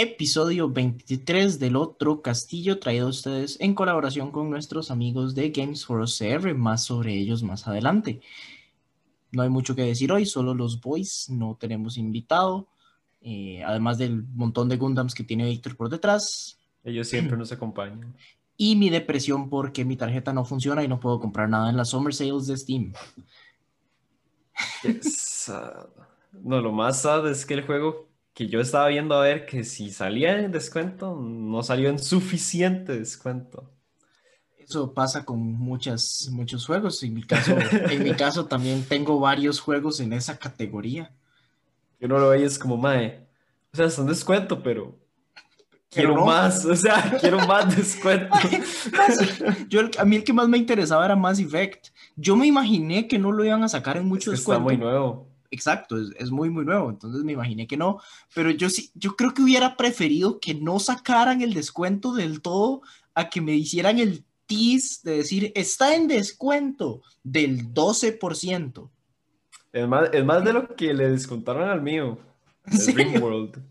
episodio 23 del otro castillo traído a ustedes en colaboración con nuestros amigos de Games for OCR, más sobre ellos más adelante. No hay mucho que decir hoy, solo los boys, no tenemos invitado, eh, además del montón de Gundams que tiene Víctor por detrás. Ellos siempre nos acompañan. Y mi depresión porque mi tarjeta no funciona y no puedo comprar nada en las Summer Sales de Steam. No, lo más sad es que el juego que yo estaba viendo a ver que si salía en descuento, no salió en suficiente descuento. Eso pasa con muchas, muchos juegos. En mi caso, en mi caso también tengo varios juegos en esa categoría. Yo no lo veía es como, mae, o sea, son descuento, pero quiero más, o sea, quiero más descuento. yo, a mí el que más me interesaba era Mass Effect. Yo me imaginé que no lo iban a sacar en muchos es Está muy nuevo exacto, es, muy, muy nuevo, entonces me imaginé que no, pero yo sí, yo creo que hubiera preferido que no sacaran el descuento del todo a que me hicieran el tease de decir, está en descuento del 12%. Es más, es más de lo que le descontaron al mío, el Ringworld.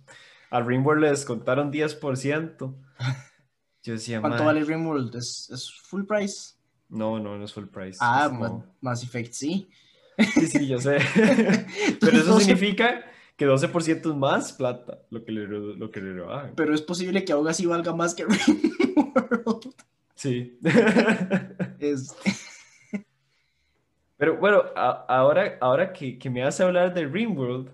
Al Ringworld le descontaron 10%. Yo decía, ¿Cuánto vale Ringworld? ¿Es, ¿Es full price? No, no, no es full price. Ah, Mass Effect sí. Sí, sí, yo sé. Pero eso significa que 12% es más plata lo que le, lo que le rebajan. Pero es posible que aún así valga más que Ringworld. Sí. Pero bueno, ahora, ahora que, que, me hace hablar de Ringworld,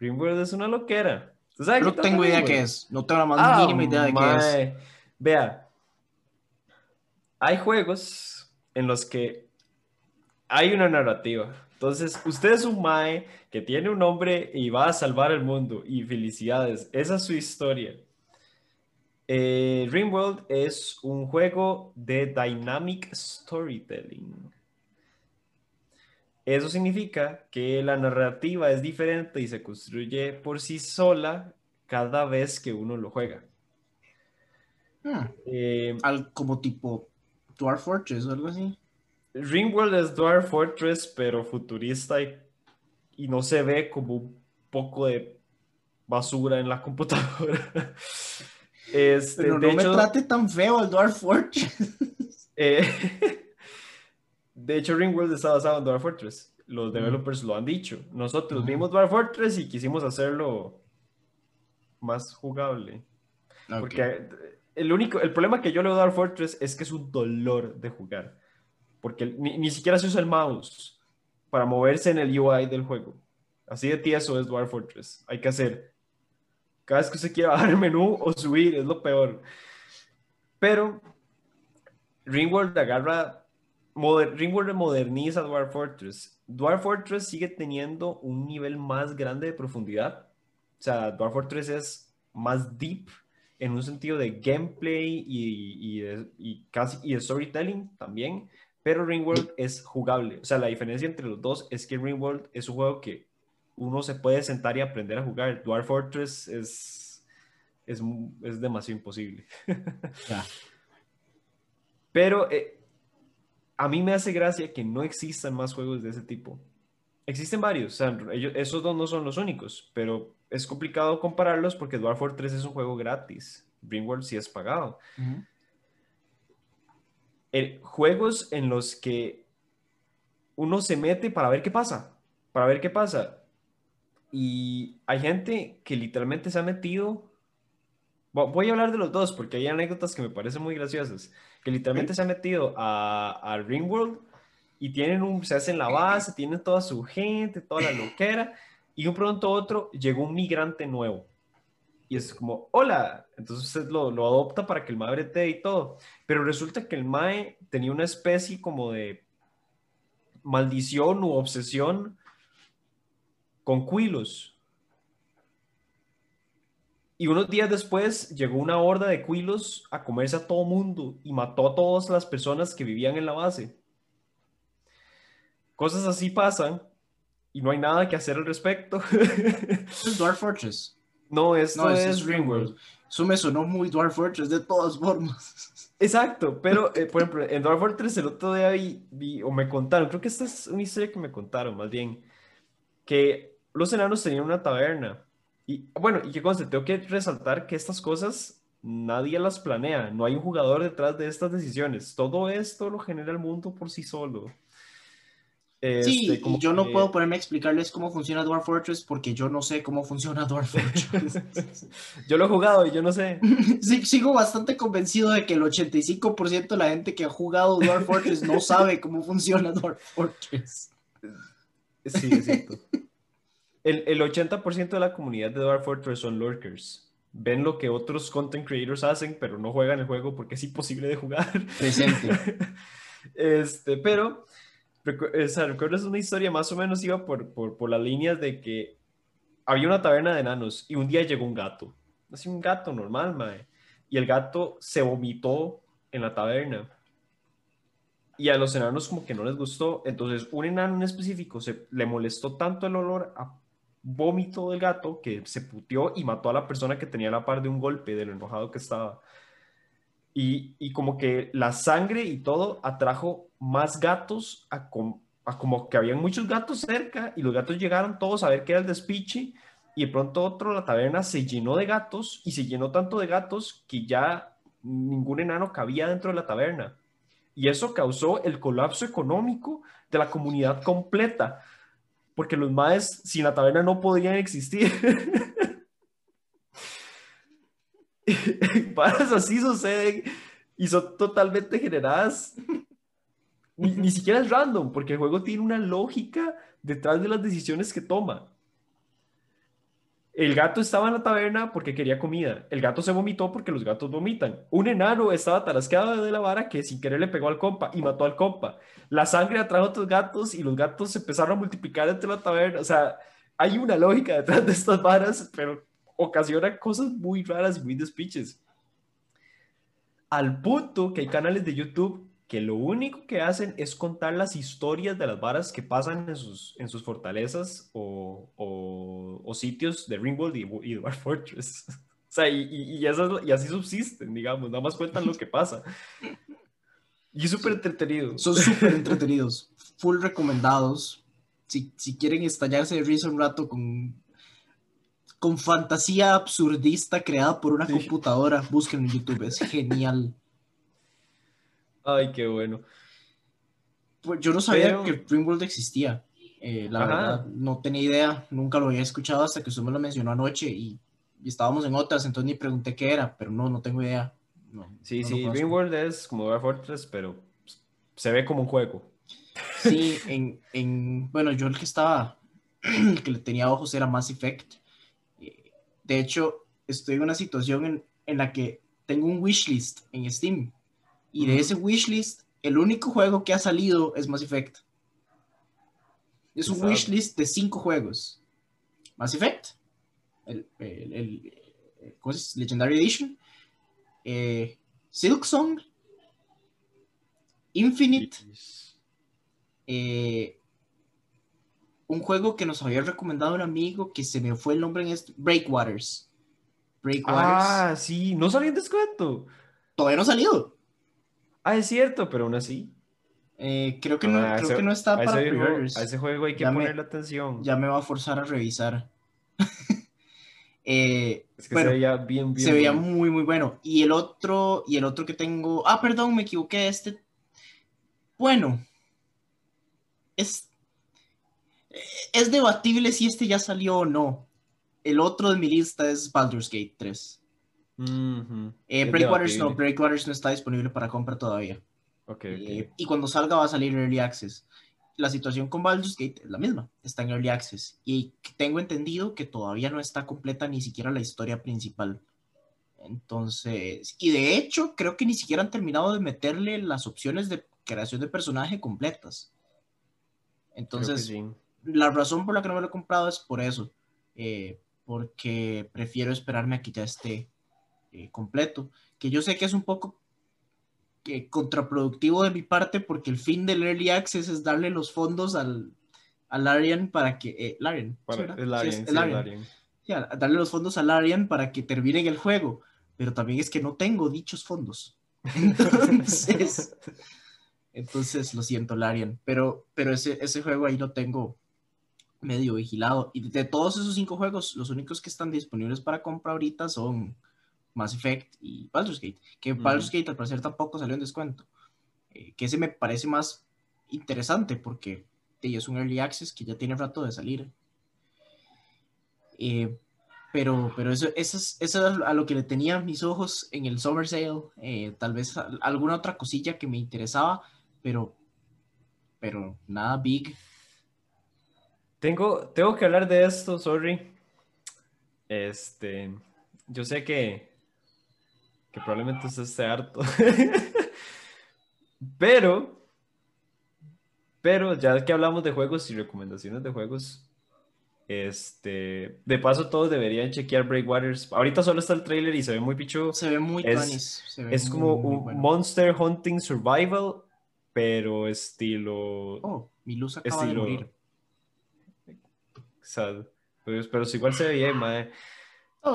Ringworld es una loquera. no tengo idea qué es. No tengo la más ah, mínima idea de qué es. Vea, hay juegos en los que hay una narrativa. Entonces, usted es un Mae que tiene un nombre y va a salvar el mundo. Y felicidades, esa es su historia. Eh, Ringworld es un juego de Dynamic Storytelling. Eso significa que la narrativa es diferente y se construye por sí sola cada vez que uno lo juega. Hmm. Eh, como tipo Dwarf Fortress o algo así. Ringworld es Dwarf Fortress, pero futurista y, no se ve como un poco de basura en la computadora. Este, pero no me trate tan feo el Dwarf Fortress. Eh, de hecho, Ringworld está basado en Dwarf Fortress. Los developers lo han dicho. Nosotros vimos Dwarf Fortress y quisimos hacerlo más jugable. Porque el único, el problema que yo le doy a Dwarf Fortress es que es un dolor de jugar porque ni, siquiera se usa el mouse para moverse en el UI del juego. Así de tieso es Dwarf Fortress. Hay que hacer. Cada vez que usted quiera bajar el menú o subir, es lo peor. Pero Ringworld agarra. Ringworld moderniza Dwarf Fortress. Dwarf Fortress sigue teniendo un nivel más grande de profundidad. O sea, Dwarf Fortress es más deep en un sentido de gameplay y, y, y casi y de storytelling también. Pero Ringworld es jugable. O sea, la diferencia entre los dos es que Ringworld es un juego que uno se puede sentar y aprender a jugar. Dwarf Fortress es, es, es demasiado imposible. Pero eh, a mí me hace gracia que no existan más juegos de ese tipo. Existen varios, o sea, esos dos no son los únicos, pero es complicado compararlos porque Dwarf Fortress es un juego gratis. Ringworld sí es pagado juegos en los que uno se mete para ver qué pasa, para ver qué pasa. Y hay gente que literalmente se ha metido, voy a hablar de los dos porque hay anécdotas que me parecen muy graciosas, que literalmente se ha metido a, a Ringworld y tienen un, se hacen la base, tienen toda su gente, toda la loquera, y un pronto otro llegó un migrante nuevo y es como, hola, entonces usted lo, lo adopta para que el mae te y todo, pero resulta que el mae tenía una especie como de maldición u obsesión con cuilos. Y unos días después llegó una horda de cuilos a comerse a todo mundo y mató a todas las personas que vivían en la base. Cosas así pasan y no hay nada que hacer al respecto. Es Dwarf Fortress. No, esto es, Ringworld. Eso me sonó muy Dwarf Fortress de todas formas. Exacto, pero eh, por ejemplo, en Dwarf Fortress el otro día vi, o me contaron, creo que esta es una historia que me contaron más bien, que los enanos tenían una taberna Y bueno, y qué conste, tengo que resaltar que estas cosas nadie las planea, no hay un jugador detrás de estas decisiones. Todo esto lo genera el mundo por sí solo. Sí, Este, como yo no puedo ponerme a explicarles cómo funciona Dwarf Fortress porque yo no sé cómo funciona Dwarf Fortress. Yo lo he jugado y yo no sé. Sí, sigo bastante convencido de que el 85% de la gente que ha jugado Dwarf Fortress no sabe cómo funciona Dwarf Fortress. Sí, es cierto. El, el 80% de la comunidad de Dwarf Fortress son lurkers. Ven lo que otros content creators hacen, pero no juegan el juego porque es imposible de jugar. Presente. Este, pero, o sea, recuerdas una historia más o menos iba por, por, por las líneas de que había una taberna de enanos y un día llegó un gato. Así un gato normal, mae. Y el gato se vomitó en la taberna. Y a los enanos como que no les gustó. Entonces un enano en específico se, le molestó tanto el olor a vómito del gato que se puteó y mató a la persona que tenía la par de un golpe de lo enojado que estaba. Y, como que la sangre y todo atrajo más gatos a como que habían muchos gatos cerca y los gatos llegaron todos a ver qué era el despiche y de pronto otro, la taberna se llenó de gatos y se llenó tanto de gatos que ya ningún enano cabía dentro de la taberna. Y eso causó el colapso económico de la comunidad completa, porque los maes sin la taberna no podrían existir. Varas así suceden y son totalmente generadas. Ni, ni siquiera es random, porque el juego tiene una lógica detrás de las decisiones que toma. El gato estaba en la taberna porque quería comida. El gato se vomitó porque los gatos vomitan. Un enano estaba tarasqueado de la vara que sin querer le pegó al compa y mató al compa. La sangre atrajo a otros gatos y los gatos se empezaron a multiplicar entre la taberna. O sea, hay una lógica detrás de estas varas, pero ocasiona cosas muy raras muy despiches. Al punto que hay canales de YouTube que lo único que hacen es contar las historias de las varas que pasan en sus, en sus fortalezas o, o- o sitios de Ringworld y, y Dwarf Fortress. O sea, y, y- esas- y así subsisten, digamos, nada más cuentan lo que pasa. Y súper entretenido. Son súper entretenidos, full recomendados. Si, si quieren estallarse de risa un rato con, con fantasía absurdista creada por una Sí. computadora, búsquenlo en YouTube, es genial. Ay, qué bueno. Pues yo no sabía Pero- que Ringworld existía. Eh, la Ajá. verdad, no tenía idea, nunca lo había escuchado hasta que usted me lo mencionó anoche y, y estábamos en otras, entonces ni pregunté qué era, pero no, no tengo idea. No, Sí, no sí. Ringworld es como Dwarf Fortress, pero se ve como un juego. Sí, en, en, bueno, yo el que estaba, el que le tenía ojos era Mass Effect. De hecho, estoy en una situación en, en la que tengo un wishlist en Steam. Y de ese wishlist, el único juego que ha salido es Mass Effect. Es un wishlist de cinco juegos. Mass Effect, el, el, el- ¿cómo es? Legendary Edition, eh, Silksong, Infinite, eh, un juego que nos había recomendado un amigo que se me fue el nombre en este, Breakwaters. Breakwaters. Ah, sí, no salió en descuento. Todavía no ha salido. Ah, es cierto, pero aún así. Eh, creo que no, creo ese- que no está para pre-orders. a ese juego hay que Ya me- ponerle atención. Ya me va a forzar a revisar. Eh, es que bueno, se veía bien, bien. se veía muy muy bueno. Y el otro, y el otro que tengo. Ah, perdón, me equivoqué. Este. Bueno. Es. Es debatible si este ya salió o no. El otro de mi lista es Baldur's Gate 3. Ujú. Eh, Es Breakwaters no. Breakwaters no está disponible para compra todavía. Ok, ok. Eh, y cuando salga va a salir Early Access. La situación con Baldur's Gate es la misma, está en Early Access. Y tengo entendido que todavía no está completa ni siquiera la historia principal. Entonces, y de hecho, creo que ni siquiera han terminado de meterle las opciones de creación de personaje completas. Entonces, sí. La razón por la que no me lo he comprado es por eso. eh, porque prefiero esperarme a que ya esté eh, completo. Que yo sé que es un poco contraproductivo de mi parte porque el fin del Early Access es darle los fondos al, al Larian para que... eh, Larian, ¿sí, Para- verdad? es Sí, es darle los fondos a Larian para que terminen el juego. Pero también es que no tengo dichos fondos. Entonces, entonces lo siento, Larian. Pero, pero ese, ese juego ahí lo tengo medio vigilado. Y de todos esos cinco juegos, los únicos que están disponibles para compra ahorita son Mass Effect y Baldur's Gate. Que Baldur's Gate al parecer tampoco salió en descuento. Eh, que ese me parece más interesante porque es un early access que ya tiene rato de salir. Eh, pero, pero eso, eso, es, eso es a lo que le tenía mis ojos en el Summer Sale. Eh, tal vez alguna otra cosilla que me interesaba, pero, pero nada big. Tengo, tengo que hablar de esto, sorry. Este, yo sé que, que probablemente usted esté harto. pero, pero ya que hablamos de juegos y recomendaciones de juegos, este, de paso todos deberían chequear Breakwaters. Ahorita solo está el trailer y se ve muy pichu. Se ve muy Es, es como un Monster Hunting Survival, pero estilo. Oh, mi luz acaba de morir. Sad. Pero, igual se ve bien, mae.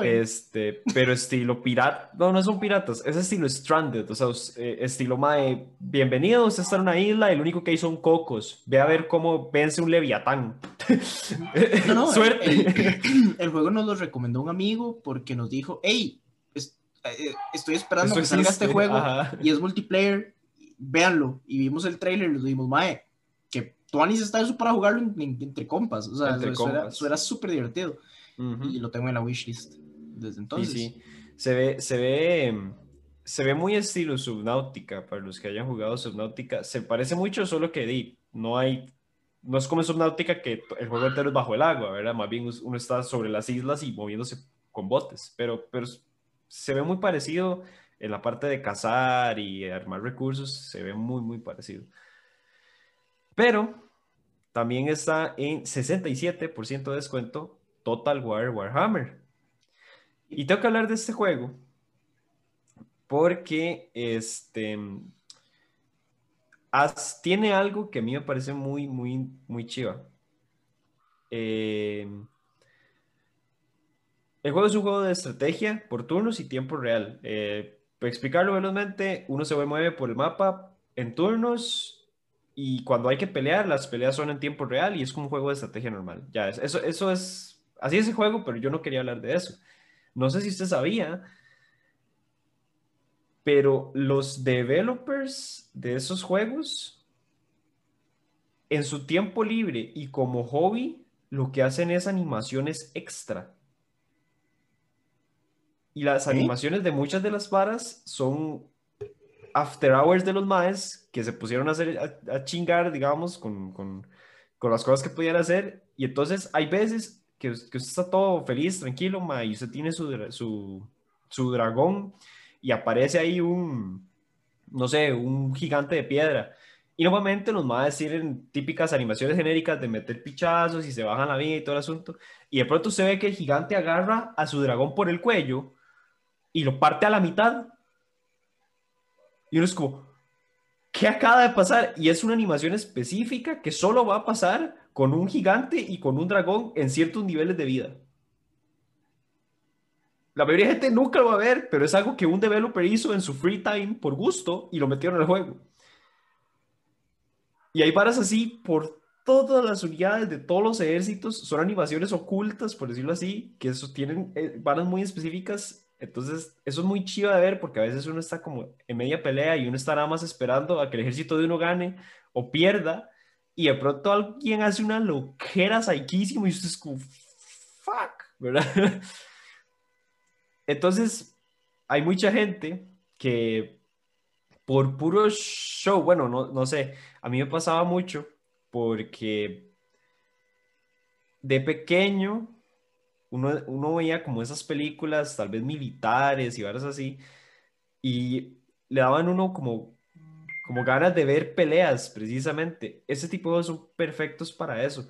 Este, pero estilo pirata. No, no son piratas, es estilo Stranded. O sea, eh, estilo mae. Bienvenido, usted está en una isla lo único que hay son cocos. Ve a ver cómo vence un leviatán. No, no, Suerte. El, juego nos lo recomendó un amigo porque nos dijo: Hey, eh, estoy esperando que salga este juego y es multiplayer. Véanlo. Y vimos el trailer y nos dijimos: Mae, Tuanis está eso para jugarlo entre compas. O sea, eso, era súper divertido. Y lo tengo en la wishlist desde entonces. Sí, sí. Se ve, se ve, se ve muy estilo Subnautica, para los que hayan jugado Subnautica. Se parece mucho, solo que no hay, no es como Subnautica que el juego entero es bajo el agua, ¿verdad? Más bien uno está sobre las islas y moviéndose con botes, pero, pero se ve muy parecido en la parte de cazar y armar recursos, se ve muy, muy parecido. Pero también está en 67% de descuento Total War Warhammer. Y tengo que hablar de este juego porque este tiene algo que a mí me parece muy, muy, muy chiva. Eh, el juego es un juego de estrategia por turnos y tiempo real. Eh, para explicarlo velozmente, uno se mueve por el mapa en turnos y cuando hay que pelear, las peleas son en tiempo real y es como un juego de estrategia normal. Ya, eso, eso es Así es el juego, pero yo no quería hablar de eso. No sé si usted sabía, pero los developers de esos juegos, en su tiempo libre y como hobby, lo que hacen es animaciones extra. Y las animaciones de muchas de las varas son after hours de los maes que se pusieron a, hacer, a, chingar, digamos, con, con, con, las cosas que podían hacer. Y entonces hay veces que, usted está todo feliz, tranquilo, ma, y usted tiene su, su, su dragón y aparece ahí un, no sé, un gigante de piedra. Y normalmente nos va a decir en típicas animaciones genéricas de meter pichazos y se bajan la vida y todo el asunto. Y de pronto se ve que el gigante agarra a su dragón por el cuello y lo parte a la mitad. Y uno es como, ¿qué acaba de pasar? Y es una animación específica que solo va a pasar con un gigante y con un dragón en ciertos niveles de vida. La mayoría de gente nunca lo va a ver, pero es algo que un developer hizo en su free time por gusto y lo metieron el juego. Y hay varas así por todas las unidades de todos los ejércitos, son animaciones ocultas, por decirlo así, que tienen eh, varas muy específicas. Entonces, eso es muy chido de ver porque a veces uno está como en media pelea y uno está nada más esperando a que el ejército de uno gane o pierda y de pronto alguien hace una loquera saquísima y usted es como, fuck, ¿verdad? Entonces, hay mucha gente que por puro show, bueno, no, no sé, a mí me pasaba mucho porque de pequeño uno, uno veía como esas películas, tal vez militares y varias así, y le daban uno como como ganas de ver peleas, precisamente. Ese tipo de son perfectos para eso.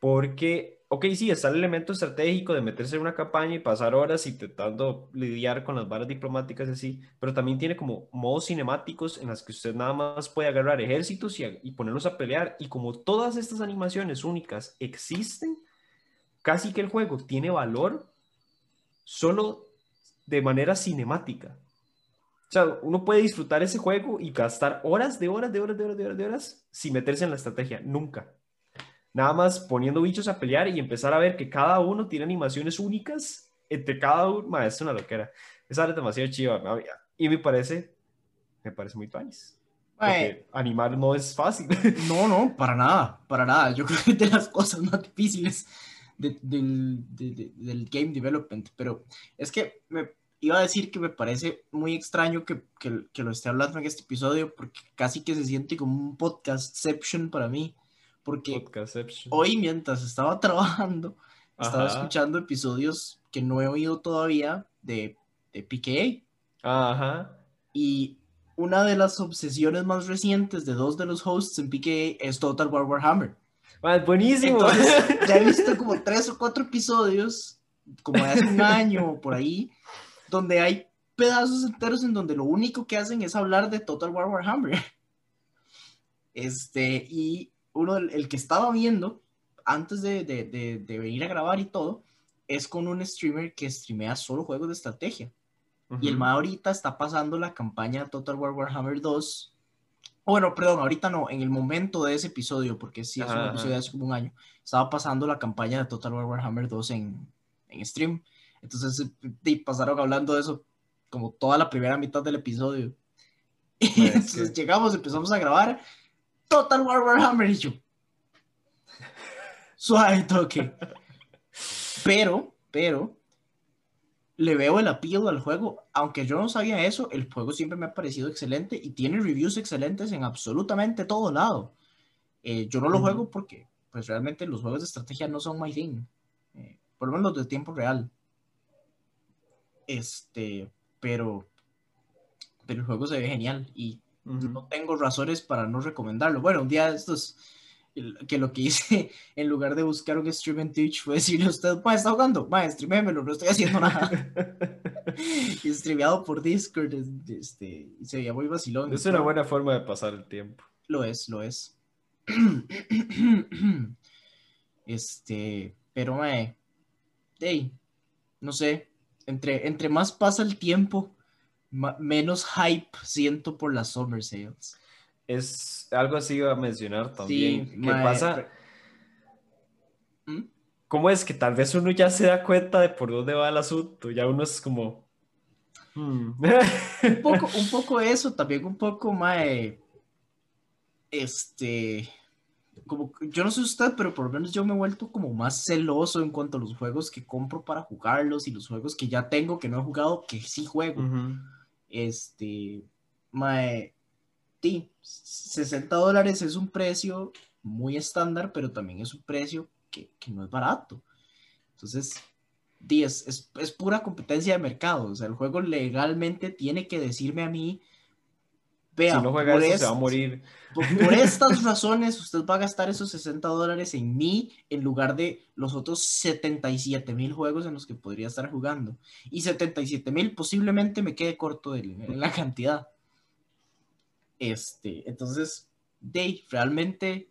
Porque, ok, sí, está el elemento estratégico de meterse en una campaña y pasar horas intentando lidiar con las varas diplomáticas así, pero también tiene como modos cinemáticos en las que usted nada más puede agarrar ejércitos y, y ponerlos a pelear. Y como todas estas animaciones únicas existen, casi que el juego tiene valor solo de manera cinemática. O sea, uno puede disfrutar ese juego y gastar horas de horas, de horas, de horas, de horas, de horas sin meterse en la estrategia. Nunca. nada más poniendo bichos a pelear y empezar a ver que cada uno tiene animaciones únicas entre cada uno, es una loquera. Esa es demasiado chiva. Y me parece, me parece muy panis. Porque animar no es fácil. No, no, para nada, para nada. Yo creo que es de las cosas más difíciles del, del, game development. Pero es que me iba a decir que me parece muy extraño que, que, que, lo esté hablando en este episodio porque casi que se siente como un podcastception para mí. Porque hoy mientras estaba trabajando, estaba escuchando episodios que no he oído todavía de, de PKA. Ajá. Y una de las obsesiones más recientes de dos de los hosts en PK es Total War Warhammer. Buenísimo. ya he visto como tres o cuatro episodios, como hace un año o por ahí, donde hay pedazos enteros en donde lo único que hacen es hablar de Total War Warhammer. Este, y uno, el que estaba viendo antes de, de, de venir a grabar y todo, es con un streamer que streamea solo juegos de estrategia. Y el MA ahorita está pasando la campaña Total War Warhammer 2. Bueno, perdón, ahorita no, en el momento de ese episodio, porque sí es un episodio de hace como un año, estaba pasando la campaña de Total War Warhammer 2 en, en stream. Entonces, y pasaron hablando de eso como toda la primera mitad del episodio. Y entonces llegamos, empezamos a grabar Total War Warhammer y yo. Suave toque. Pero, pero, le veo el appeal al juego. Aunque yo no sabía eso, el juego siempre me ha parecido excelente y tiene reviews excelentes en absolutamente todo lado. Eh, yo no lo juego porque, pues realmente los juegos de estrategia no son my thing. Eh, por lo menos de tiempo real. Este, pero, pero el juego se ve genial y no tengo razones para no recomendarlo. Bueno, un día estos que lo que hice en lugar de buscar un stream en Twitch fue decirle a usted, ma, está jugando, ma, streamémelo, no estoy haciendo nada. y streameado por Discord, este, se veía muy vacilón. Es una buena forma de pasar el tiempo. Lo es, lo es. este, pero, ma, hey, no sé, entre, entre más pasa el tiempo, menos hype siento por las Summer Sales es algo así iba a mencionar también. ¿Qué pasa? ¿Mm? ¿Cómo es que tal vez uno ya se da cuenta de por dónde va el asunto? Ya uno es como. Hmm. un, poco, un poco eso, también un poco más. Este. Como, yo no sé usted, pero por lo menos yo me he vuelto como más celoso en cuanto a los juegos que compro para jugarlos y los juegos que ya tengo que no he jugado, que sí juego. Este. Mae, 60 dólares es un precio muy estándar, pero también es un precio que, no es barato. Entonces, 10 es, es, pura competencia de mercado. O sea, el juego legalmente tiene que decirme a mí, vea, si no juega eso, se va a morir. Por, estas razones, usted va a gastar esos 60 dólares en mí en lugar de los otros 77 mil juegos en los que podría estar jugando. Y 77 mil posiblemente me quede corto en la cantidad. Este, entonces, Dave, realmente,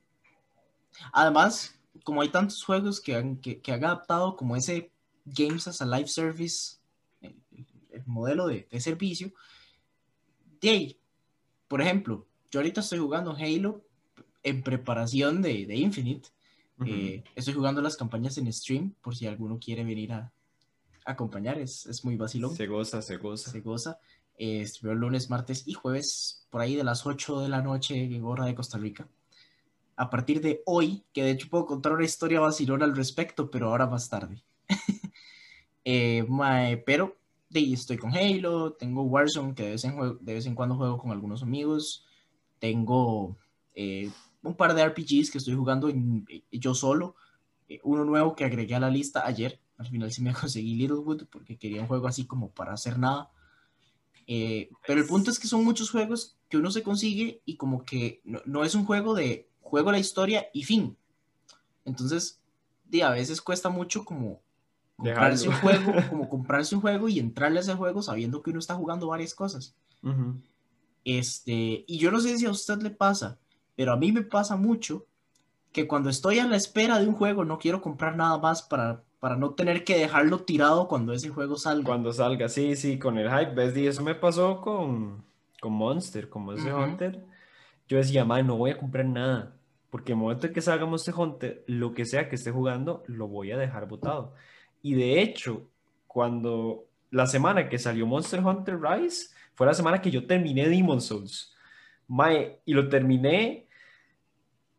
además, como hay tantos juegos que han, que, han adaptado como ese Games as a Live Service, el, modelo de, servicio, Dave, por ejemplo, yo ahorita estoy jugando Halo en preparación de, Infinite. Eh, estoy jugando las campañas en stream por si alguno quiere venir a, acompañar. Es, es, muy vacilón. Se goza, se goza. Se goza. Eh, lunes, martes y jueves, por ahí de las 8 de la noche, hora de Costa Rica. A partir de hoy, que de hecho puedo contar una historia vacilona al respecto, pero ahora más tarde. eh, pero de, estoy con Halo, tengo Warzone, que de vez, en de vez en cuando juego con algunos amigos. Tengo eh, un par de RPGs que estoy jugando eh, yo solo. Uno nuevo que agregué a la lista ayer. Al final sí me conseguí Littlewood porque quería un juego así como para hacer nada. Eh, pero el punto es que son muchos juegos que uno se consigue y como que no, es un juego de juego la historia y fin. Entonces, de, a veces cuesta mucho como comprarse un juego, como comprarse un juego y entrarle a ese juego sabiendo que uno está jugando varias cosas. Este, y yo no sé si a usted le pasa, pero a mí me pasa mucho que cuando estoy a la espera de un juego no quiero comprar nada más para para no tener que dejarlo tirado cuando ese juego salga. Cuando salga, sí, sí, con el hype. ¿Ves? Y eso me pasó con, con Monster, como ese Hunter. Yo decía, man, no voy a comprar nada. Porque el momento en que salga Monster Hunter, lo que sea que esté jugando, lo voy a dejar botado. Y de hecho, cuando la semana que salió Monster Hunter Rise, fue la semana que yo terminé Demon Souls. Mae, y lo terminé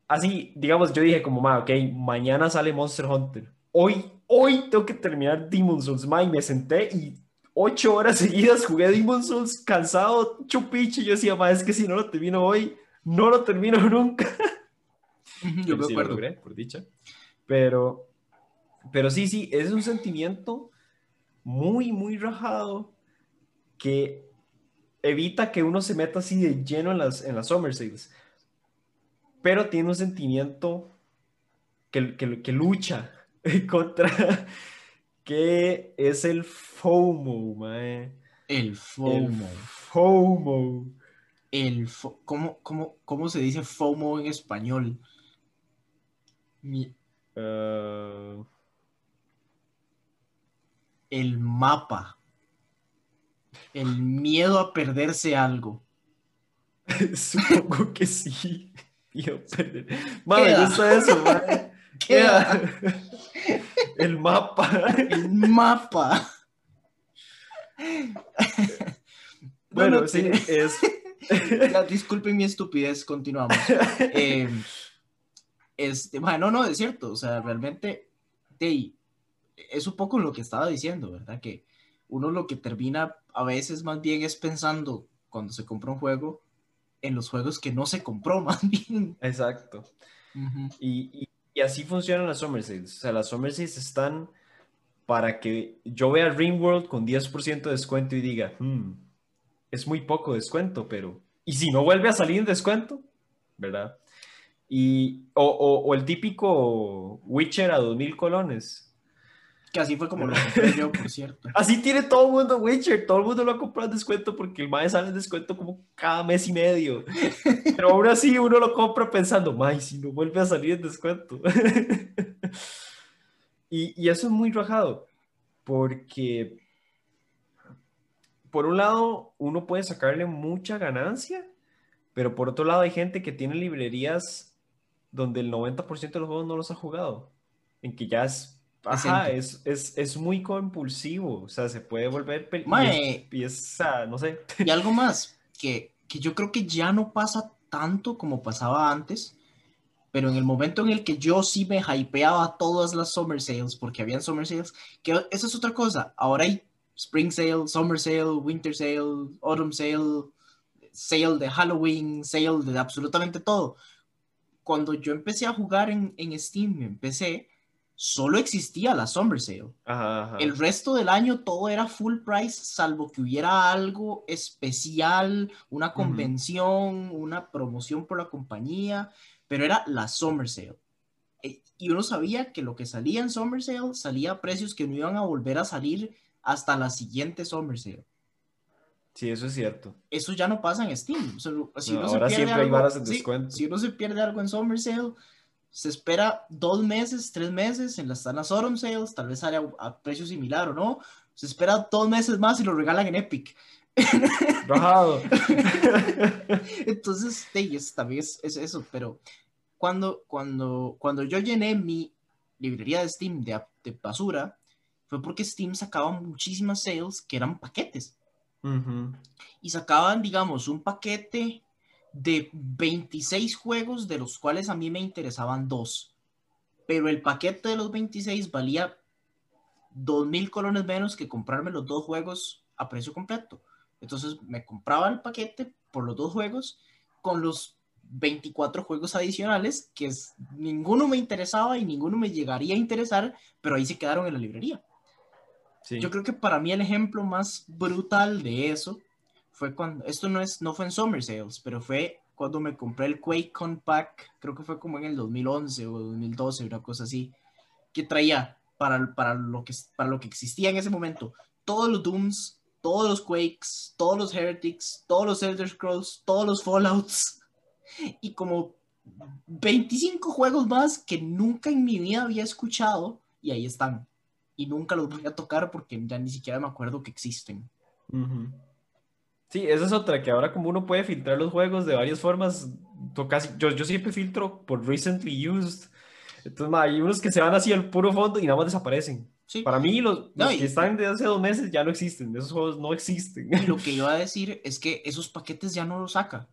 así, digamos, yo dije como, mae, ok, mañana sale Monster Hunter. Hoy, hoy tengo que terminar Demon Souls, mae, y me senté y ocho horas seguidas jugué Demon Souls cansado, chupiche, y yo decía, mae, es que si no lo termino hoy, no lo termino nunca. Yo me sí lo acuerdo. logré, por dicha. Pero, pero sí, sí, es un sentimiento muy, muy rajado que evita que uno se meta así de lleno en las, en las summer sales. Pero tiene un sentimiento que, que, que lucha contra, que es el FOMO, mae. El El FOMO. FOMO. El fo- ¿cómo, cómo, ¿Cómo se dice FOMO en español? Mi- Ah, el mapa. El miedo a perderse algo. supongo que sí. Tío, perder. Mae, me Queda. gusta eso, mae. Queda. El mapa. El mapa. Bueno, No, no, sí, te- es. Disculpen mi estupidez, continuamos. Eh, este, bueno, no, es cierto, o sea, realmente de, es un poco lo que estaba diciendo, ¿verdad? Que uno lo que termina a veces más bien es pensando cuando se compra un juego en los juegos que no se compró, más bien. Exacto. Y- así funcionan las Summer. O sea, las Summer están para que yo vea Ringworld con 10% de descuento y diga, "Hmm, es muy poco descuento, pero... ¿Y si no vuelve a salir en descuento? ¿Verdad? Y, o, o- o el típico Witcher a 2000 colones. Que así fue como lo compré yo, por cierto. Así tiene todo el mundo Witcher, todo el mundo lo ha comprado en descuento porque el MAE sale en descuento como cada mes y medio. Pero aún así uno lo compra pensando, MAE, si no vuelve a salir en descuento. y, y eso es muy rajado, porque por un lado uno puede sacarle mucha ganancia, pero por otro lado hay gente que tiene librerías donde el 90% de los juegos no los ha jugado, en que ya es Ajá, es, es, es muy compulsivo, o sea, se puede volver... pel- y es- Mae. Y es, no sé. Y algo más, que, que yo creo que ya no pasa tanto como pasaba antes, pero en el momento en el que yo sí me hypeaba todas las summer sales, porque habían summer sales, que esa es otra cosa, ahora hay spring sale, summer sale, winter sale, autumn sale, sale de Halloween, sale de absolutamente todo. Cuando yo empecé a jugar en, en Steam, empecé, solo existía la summer sale. Ajá, ajá. El resto del año todo era full price, salvo que hubiera algo especial, una convención, una promoción por la compañía, pero era la Summer Sale. Eh, Y uno sabía que lo que salía en Summer Sale salía a precios que no iban a volver a salir hasta la siguiente Summer Sale. Sí, eso es cierto. Eso ya no pasa en Steam. O sea, si No, uno se ahora pierde siempre hay algo- varas en sí, descuento. si uno se pierde algo en Summer Sale, se espera dos meses, tres meses, en las, están las Autumn Sales, tal vez sale a, a precio similar o no. Se espera dos meses más y lo regalan en Epic. Rajado. Entonces, sí, es, también es, es eso, pero cuando, cuando, cuando yo llené mi librería de Steam de, de basura, fue porque Steam sacaba muchísimas sales que eran paquetes. Y sacaban, digamos, un paquete de 26 juegos, de los cuales a mí me interesaban dos. Pero el paquete de los 26 valía 2.000 colones menos que comprarme los dos juegos a precio completo. Entonces me compraba el paquete por los dos juegos con los 24 juegos adicionales, que es, ninguno me interesaba y ninguno me llegaría a interesar, pero ahí se quedaron en la librería. Sí. Yo creo que para mí el ejemplo más brutal de eso fue cuando, esto no, es, no fue en Summer Sales, pero fue cuando me compré el QuakeCon Pack, creo que fue como en el 2011 o 2012, una cosa así, que traía para, para, lo, que, para lo que existía en ese momento todos los Dooms, todos los Quakes, todos los Heretics, todos los Elder Scrolls, todos los Fallouts y como 25 juegos más que nunca en mi vida había escuchado y ahí están. Y nunca los voy a tocar porque ya ni siquiera me acuerdo que existen. Ujú. Sí, esa es otra, que ahora como uno puede filtrar los juegos de varias formas, casi, yo, yo siempre filtro por recently used. Entonces, ma, hay unos que se van así al puro fondo y nada más desaparecen. Sí. Para mí, los, No, los y- que están de hace dos meses ya no existen. Esos juegos no existen. Y lo que iba a decir es que esos paquetes ya no los saca.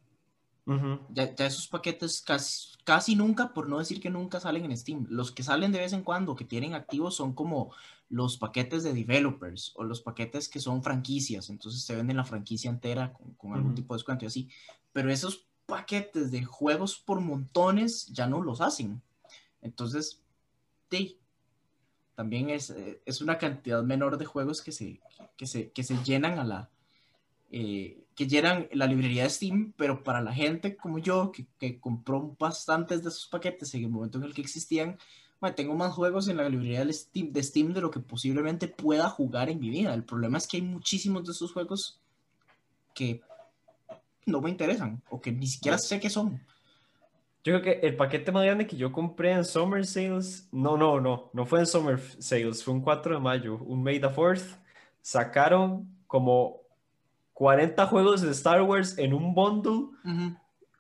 Ujú. Ya, ya esos paquetes casi, casi nunca, por no decir que nunca salen en Steam. Los que salen de vez en cuando, que tienen activos, son como los paquetes de developers o los paquetes que son franquicias. Entonces te venden la franquicia entera con, con algún Ujú. tipo de descuento y así. Pero esos paquetes de juegos por montones ya no los hacen. Entonces, sí, también es, eh, es una cantidad menor de juegos que se, que se, que se llenan a la, eh, que llenan la librería de Steam, pero para la gente como yo, que, que compró bastantes de esos paquetes en el momento en el que existían, mae, tengo más juegos en la librería de Steam, de Steam de lo que posiblemente pueda jugar en mi vida. El problema es que hay muchísimos de esos juegos que no me interesan o que ni siquiera sé qué son. Yo creo que el paquete más grande que yo compré en Summer Sales, no, no, no, no fue en Summer Sales, fue un 4 de mayo, un May the 4th. Sacaron como 40 juegos de Star Wars en un bundle,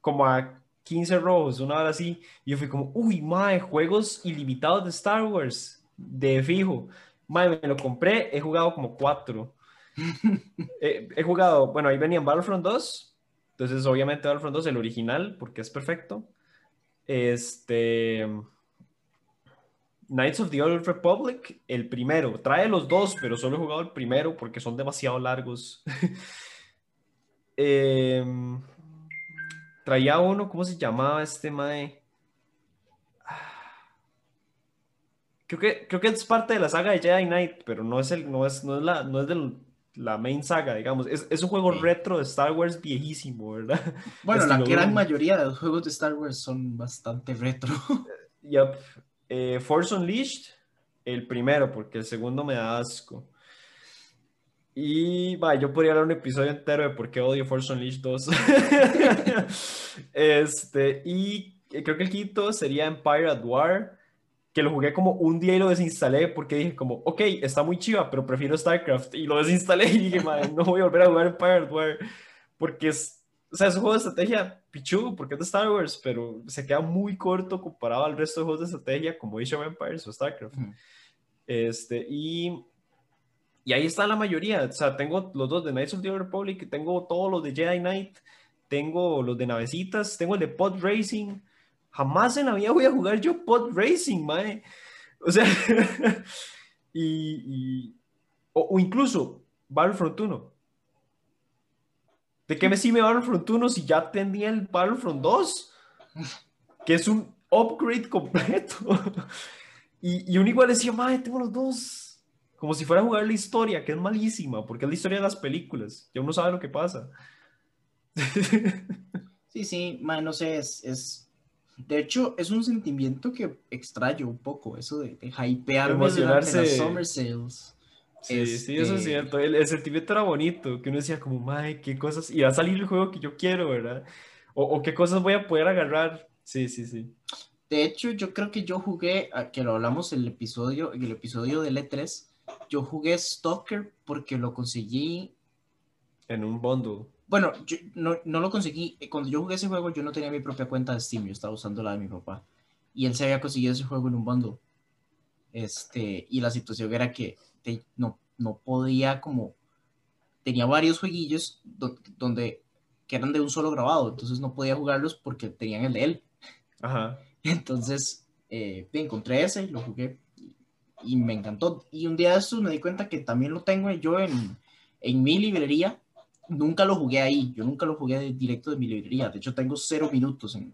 como a 15 rojos, una hora así. Y yo fui como, uy, mae, juegos ilimitados de Star Wars, de fijo. Mae, me lo compré, he jugado como 4. he, he jugado, bueno, ahí venían Battlefront 2. Entonces, obviamente, Battlefront 2, el original, porque es perfecto. Este. Knights of the Old Republic, el primero. Trae los dos, pero solo he jugado el primero porque son demasiado largos. Em, traía uno, ¿cómo se llamaba este mae? Creo que, creo que es parte de la saga de Jedi Knight, pero no es, el, no es, no es, la, no es del- la main saga, digamos. Es, es un juego Sí. retro de Star Wars viejísimo, ¿verdad? Bueno, la gran mayoría de los juegos de Star Wars son bastante retro. Yup. Eh, Force Unleashed, el primero, porque el segundo me da asco. Y va, yo podría hablar un episodio entero de por qué odio Force Unleashed 2. este, y creo que el quinto sería Empire at War, que lo jugué como un día y lo desinstalé porque dije como, ok, está muy chiva, pero prefiero StarCraft. Y lo desinstalé y dije, "Madre, no voy a volver a jugar Empire at War porque es, o sea, es un juego de estrategia pichudo porque es de Star Wars, pero se queda muy corto comparado al resto de juegos de estrategia como Age of Empires o StarCraft. Ujú. Este, y, y ahí está la mayoría. O sea, tengo los dos de Knights of the Old Republic, tengo todos los de Jedi Knight, tengo los de navecitas, tengo el de Pod Racing. Jamás en la vida voy a jugar yo Pod Racing, mae. O sea, y, y- o, o incluso Battlefront 1. ¿De qué me sirve Battlefront 1 si ya tenía el Battlefront 2? Que es un upgrade completo. Y, y igual decía, madre, tengo los dos. Como si fuera a jugar la historia, que es malísima, porque es la historia de las películas. Ya uno sabe lo que pasa. Sí, sí, man, no sé, es, es... De hecho, es un sentimiento que extraño un poco, eso de, de durante Emocionarse. las summer sales. Sí, sí, eso es Este- cierto. El, el sentimiento era bonito, que uno decía como, madre, qué cosas, y va a salir el juego que yo quiero, ¿verdad? O, o qué cosas voy a poder agarrar. Sí, sí, sí. De hecho, yo creo que yo jugué, a- que lo hablamos en el episodio, en el episodio del E3, yo jugué Stalker porque lo conseguí En un bundle. Bueno, yo no, no lo conseguí. Cuando yo jugué ese juego, yo no tenía mi propia cuenta de Steam, yo estaba usando la de mi papá. Y él se había conseguido ese juego en un bundle. Este, y la situación era que te- no, no podía como... Tenía varios jueguillos do- donde que eran de un solo grabado, entonces no podía jugarlos porque tenían el de él. Ajá. Entonces, eh, encontré ese, lo jugué y, me encantó. Y un día de estos me di cuenta que también lo tengo yo en, en mi librería. Nunca lo jugué ahí, yo nunca lo jugué de- directo de mi librería. De hecho, tengo cero minutos en,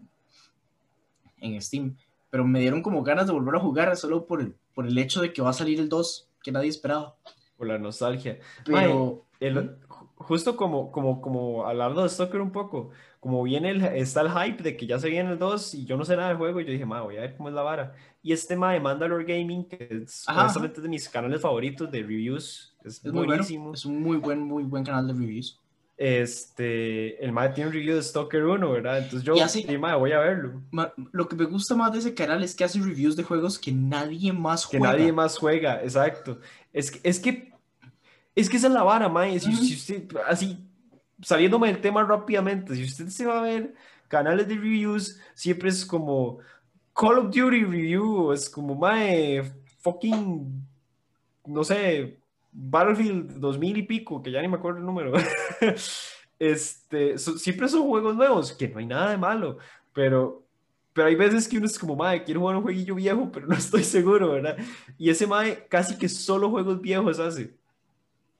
en Steam. Pero me dieron como ganas de volver a jugar solo por el, por el hecho de que va a salir el 2, que nadie esperaba. Por la nostalgia. Pero El- ju- justo como, como, como hablando de Stalker un poco, como viene el, está el hype de que ya se viene el 2 y yo no sé nada del juego, y yo dije, ma, voy a ver cómo es la vara. Y este ma de Mandalore Gaming, que es Ajá, honestamente de mis canales favoritos de reviews, es, es muy buenísimo. bueno, es un muy buen, muy buen canal de reviews. Este, el ma tiene un review de Stalker 1, ¿verdad? Entonces yo, Y así- dije, ma, voy a verlo. Ma- Lo que me gusta más de ese canal es que hace reviews de juegos que nadie más Que juega. nadie más juega, exacto. Es que, es que, es que esa es la vara, ma. Si, Ujú. si usted, así, saliéndome del tema rápidamente, si usted se va a ver canales de reviews siempre es como Call of Duty review, es como, mae, fucking, no sé, Battlefield 2000 y pico, que ya ni me acuerdo el número. este, siempre son juegos nuevos, que no hay nada de malo, pero, pero hay veces que uno es como, mae, quiero jugar un jueguillo viejo, pero no estoy seguro, ¿verdad? Y ese mae casi que solo juegos viejos hace.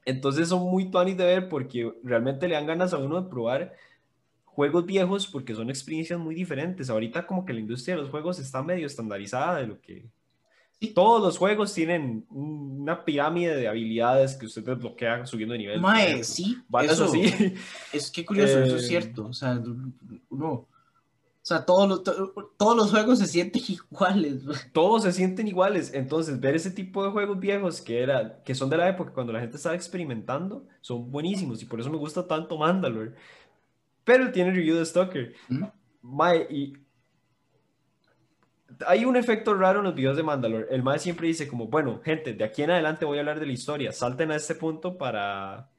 Entonces son muy tuanis de ver porque realmente le dan ganas a uno de probar juegos viejos porque son experiencias muy diferentes. Ahorita como que la industria de los juegos está medio estandarizada de lo que... Todos los juegos tienen una pirámide de habilidades que usted desbloquea subiendo de nivel. Mae, sí, eso, sí. Es que curioso, eso es eh, cierto. O sea, uno o sea, todos los, todos los juegos se sienten iguales. Todos se sienten iguales. Entonces, ver ese tipo de juegos viejos que, era, que son de la época cuando la gente estaba experimentando, son buenísimos. Y por eso me gusta tanto Mandalore. Pero tiene review de Stalker. y hay un efecto raro en los videos de Mandalore. El Mae siempre dice como, bueno, gente, de aquí en adelante voy a hablar de la historia. Salten a este punto para,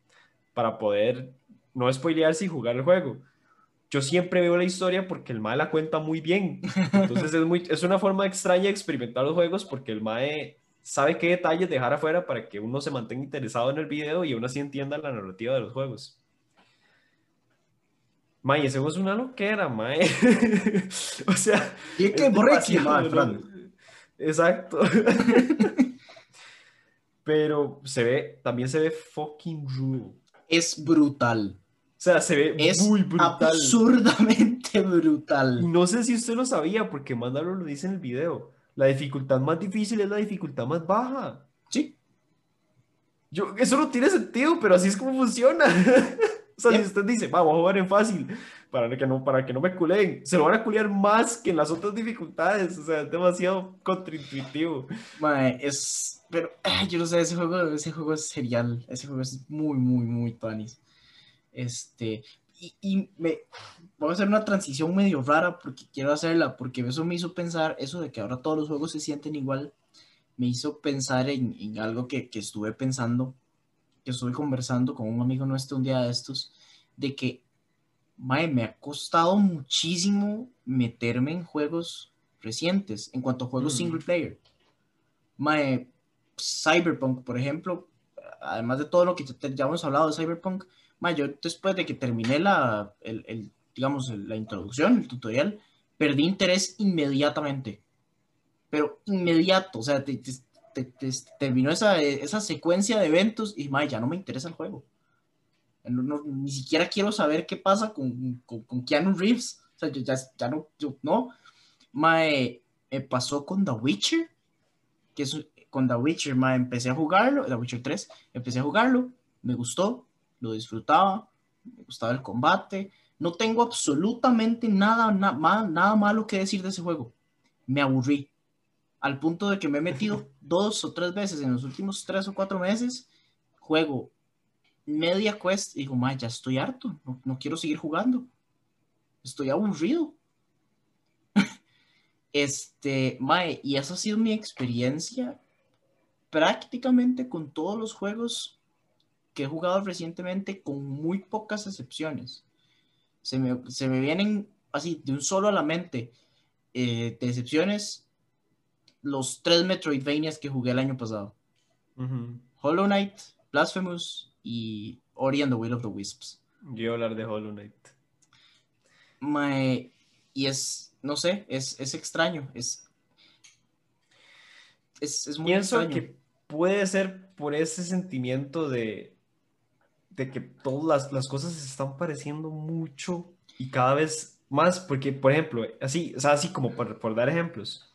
para poder no spoilearse y jugar el juego yo siempre veo la historia porque el MAE la cuenta muy bien. Entonces es, muy, es una forma extraña de experimentar los juegos porque el MAE sabe qué detalles dejar afuera para que uno se mantenga interesado en el video y uno así entienda la narrativa de los juegos. Mae, ese juego es una loquera, Mae. o sea. Y que mae, Exacto. Pero se ve, también se ve fucking rude. Es brutal. O sea, se ve muy brutal. Absurdamente brutal. Y no sé si usted lo sabía, porque Mandalor lo dice en el video. La dificultad más difícil es la dificultad más baja. Sí. Yo, eso no tiene sentido, pero así es como funciona. o sea, si usted dice, vamos a jugar en fácil, para que, no, para que no me culeen, se lo van a culear más que en las otras dificultades. O sea, es demasiado contraintuitivo. es. Pero, yo no sé, ese juego, ese juego es serial. Ese juego es muy, muy, muy tuanis. Este, y, me voy a hacer una transición medio rara porque quiero hacerla, porque eso me hizo pensar, eso de que ahora todos los juegos se sienten igual, me hizo pensar en, algo que, estuve pensando, que estuve conversando con un amigo nuestro un día de estos, de que me ha costado muchísimo meterme en juegos recientes, en cuanto a juegos mm. single player. Mae, Cyberpunk, por ejemplo, además de todo lo que ya hemos hablado de Cyberpunk, yo después de que terminé la, el, digamos, la introducción, el tutorial, perdí interés inmediatamente. Pero inmediato, o sea, terminó esa, esa, secuencia de eventos y ma, ya no me interesa el juego. ni siquiera quiero saber qué pasa con, con, con Keanu Reeves. O sea, yo ya, ya no, yo, no. me pasó con The Witcher, que es con The Witcher, ma, empecé a jugarlo, The Witcher 3, empecé a jugarlo, me gustó, lo disfrutaba, me gustaba el combate. No tengo absolutamente nada, nada malo que decir de ese juego. Me aburrí. Al punto de que me he metido dos o tres veces en los últimos tres o cuatro meses. Juego media quest y digo, ma, ya estoy harto. No, quiero seguir jugando. Estoy aburrido. este, mae, y esa ha sido mi experiencia prácticamente con todos los juegos que he jugado recientemente con muy pocas excepciones. Se me, vienen así de un solo a la mente eh, de excepciones los tres Metroidvanias que jugué el año pasado. Hollow Knight, Blasphemous y Ori and the Will of the Wisps. Yo hablar de Hollow Knight. y es, no sé, es, extraño. Es, es, muy Pienso que puede ser por ese sentimiento de, de que todas las, cosas se están pareciendo mucho y cada vez más, porque, por ejemplo, así, o sea, así como por, dar ejemplos.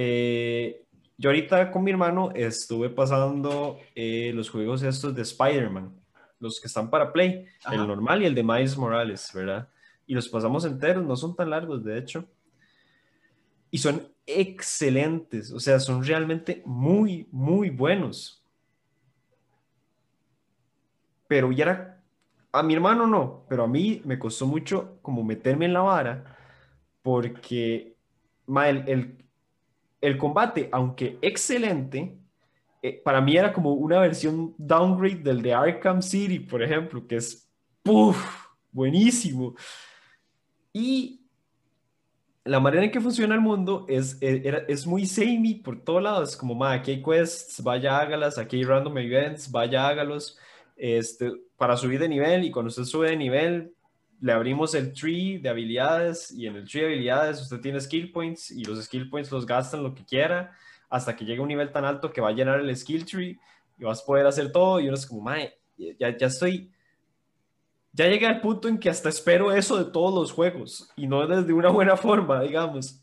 Eh, yo ahorita con mi hermano estuve pasando eh, los juegos estos de Spider-Man, los que están para Play, el normal y el de Miles Morales, ¿verdad? Y los pasamos enteros, no son tan largos, de hecho. Y son excelentes, o sea, son realmente muy, muy buenos pero ya era, a mi hermano no, pero a mí me costó mucho como meterme en la vara, porque el, el, combate, aunque excelente, eh, para mí era como una versión downgrade del de Arkham City, por ejemplo, que es puff, buenísimo. Y la manera en que funciona el mundo es, e, era- es muy samey por todos lados. Como, ma, aquí hay quests, vaya hágalas, aquí hay random events, vaya hágalos este, para subir de nivel. Y cuando usted sube de nivel, le abrimos el tree de habilidades. Y en el tree de habilidades usted tiene skill points y los skill points los gastan lo que quiera hasta que llegue a un nivel tan alto que va a llenar el skill tree y vas a poder hacer todo. Y uno es como, mae, ya, ya estoy ya llegué al punto en que hasta espero eso de todos los juegos y no desde una buena forma, digamos.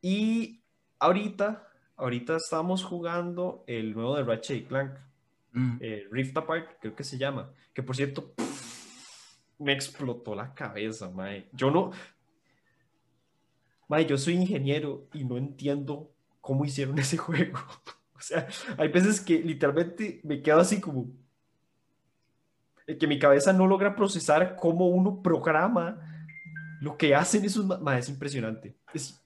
Y ahorita, ahorita estamos jugando el nuevo de Ratchet y Clank, Mm. eh, Rift Apart, creo que se llama, que por cierto me explotó la cabeza, mae. Yo no, mae, yo soy ingeniero y no entiendo cómo hicieron ese juego. O sea, hay veces que literalmente me quedo así como eh, que mi cabeza no logra procesar cómo uno programa lo que hacen esos ma- ma, es impresionante. Es-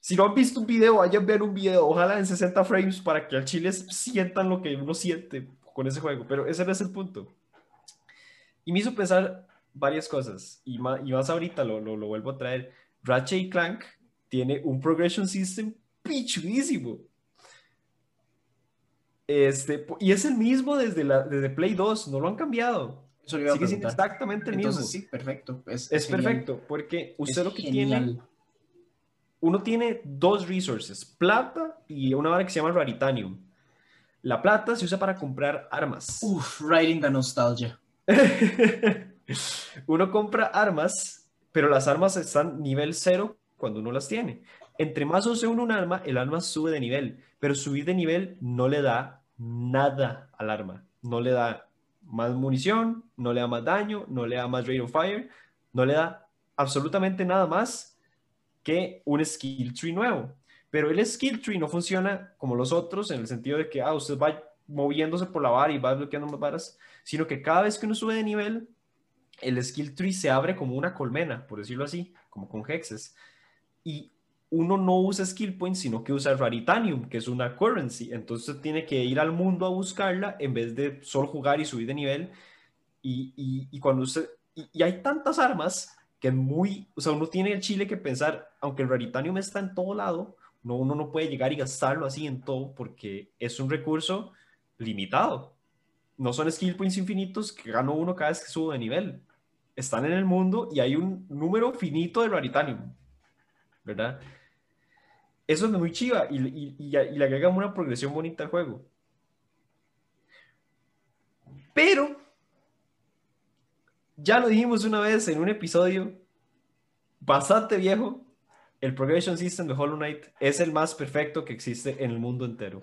si no han visto un video, vayan a ver un video, ojalá en 60 frames para que al chile sientan lo que uno siente con ese juego, pero ese no es el punto. Y me hizo pensar varias cosas, y más, y más ahorita lo, lo, lo vuelvo a traer. Ratchet y Clank tiene un progression system pichudísimo. Este, y es el mismo desde, la, desde Play 2, no lo han cambiado. Eso Sigue siendo exactamente el Entonces, mismo. sí, perfecto. Es, Es perfecto, porque usted Es lo que genial. tiene, uno tiene dos resources, plata y una vara que se llama Raritanium. La plata se usa para comprar armas. Uf, riding the nostalgia. uno compra armas, pero las armas están nivel cero cuando uno las tiene. Entre más use uno un arma, el arma sube de nivel, pero subir de nivel no le da nada al arma. No le da más munición, no le da más daño, no le da más rate of fire, no le da absolutamente nada más que un skill tree nuevo. Pero el skill tree no funciona como los otros en el sentido de que ah, usted va moviéndose por la vara y va bloqueando más varas, sino que cada vez que uno sube de nivel, el skill tree se abre como una colmena, por decirlo así, como con hexes. Y uno no usa skill points, sino que usa Raritanium, que es una currency. Entonces tiene que ir al mundo a buscarla en vez de solo jugar y subir de nivel. Y, y- y cuando usted. Y, y hay tantas armas que es muy. O sea, uno tiene el chile que pensar, aunque el Raritanium está en todo lado, no, uno no puede llegar y gastarlo así en todo porque es un recurso limitado. No son skill points infinitos que gano uno cada vez que subo de nivel. Están en el mundo y hay un número finito de Raritanium. ¿Verdad? Eso es muy chiva y, le agrega una progresión bonita al juego. Pero, ya lo dijimos una vez en un episodio bastante viejo, el Progression System de Hollow Knight es el más perfecto que existe en el mundo entero.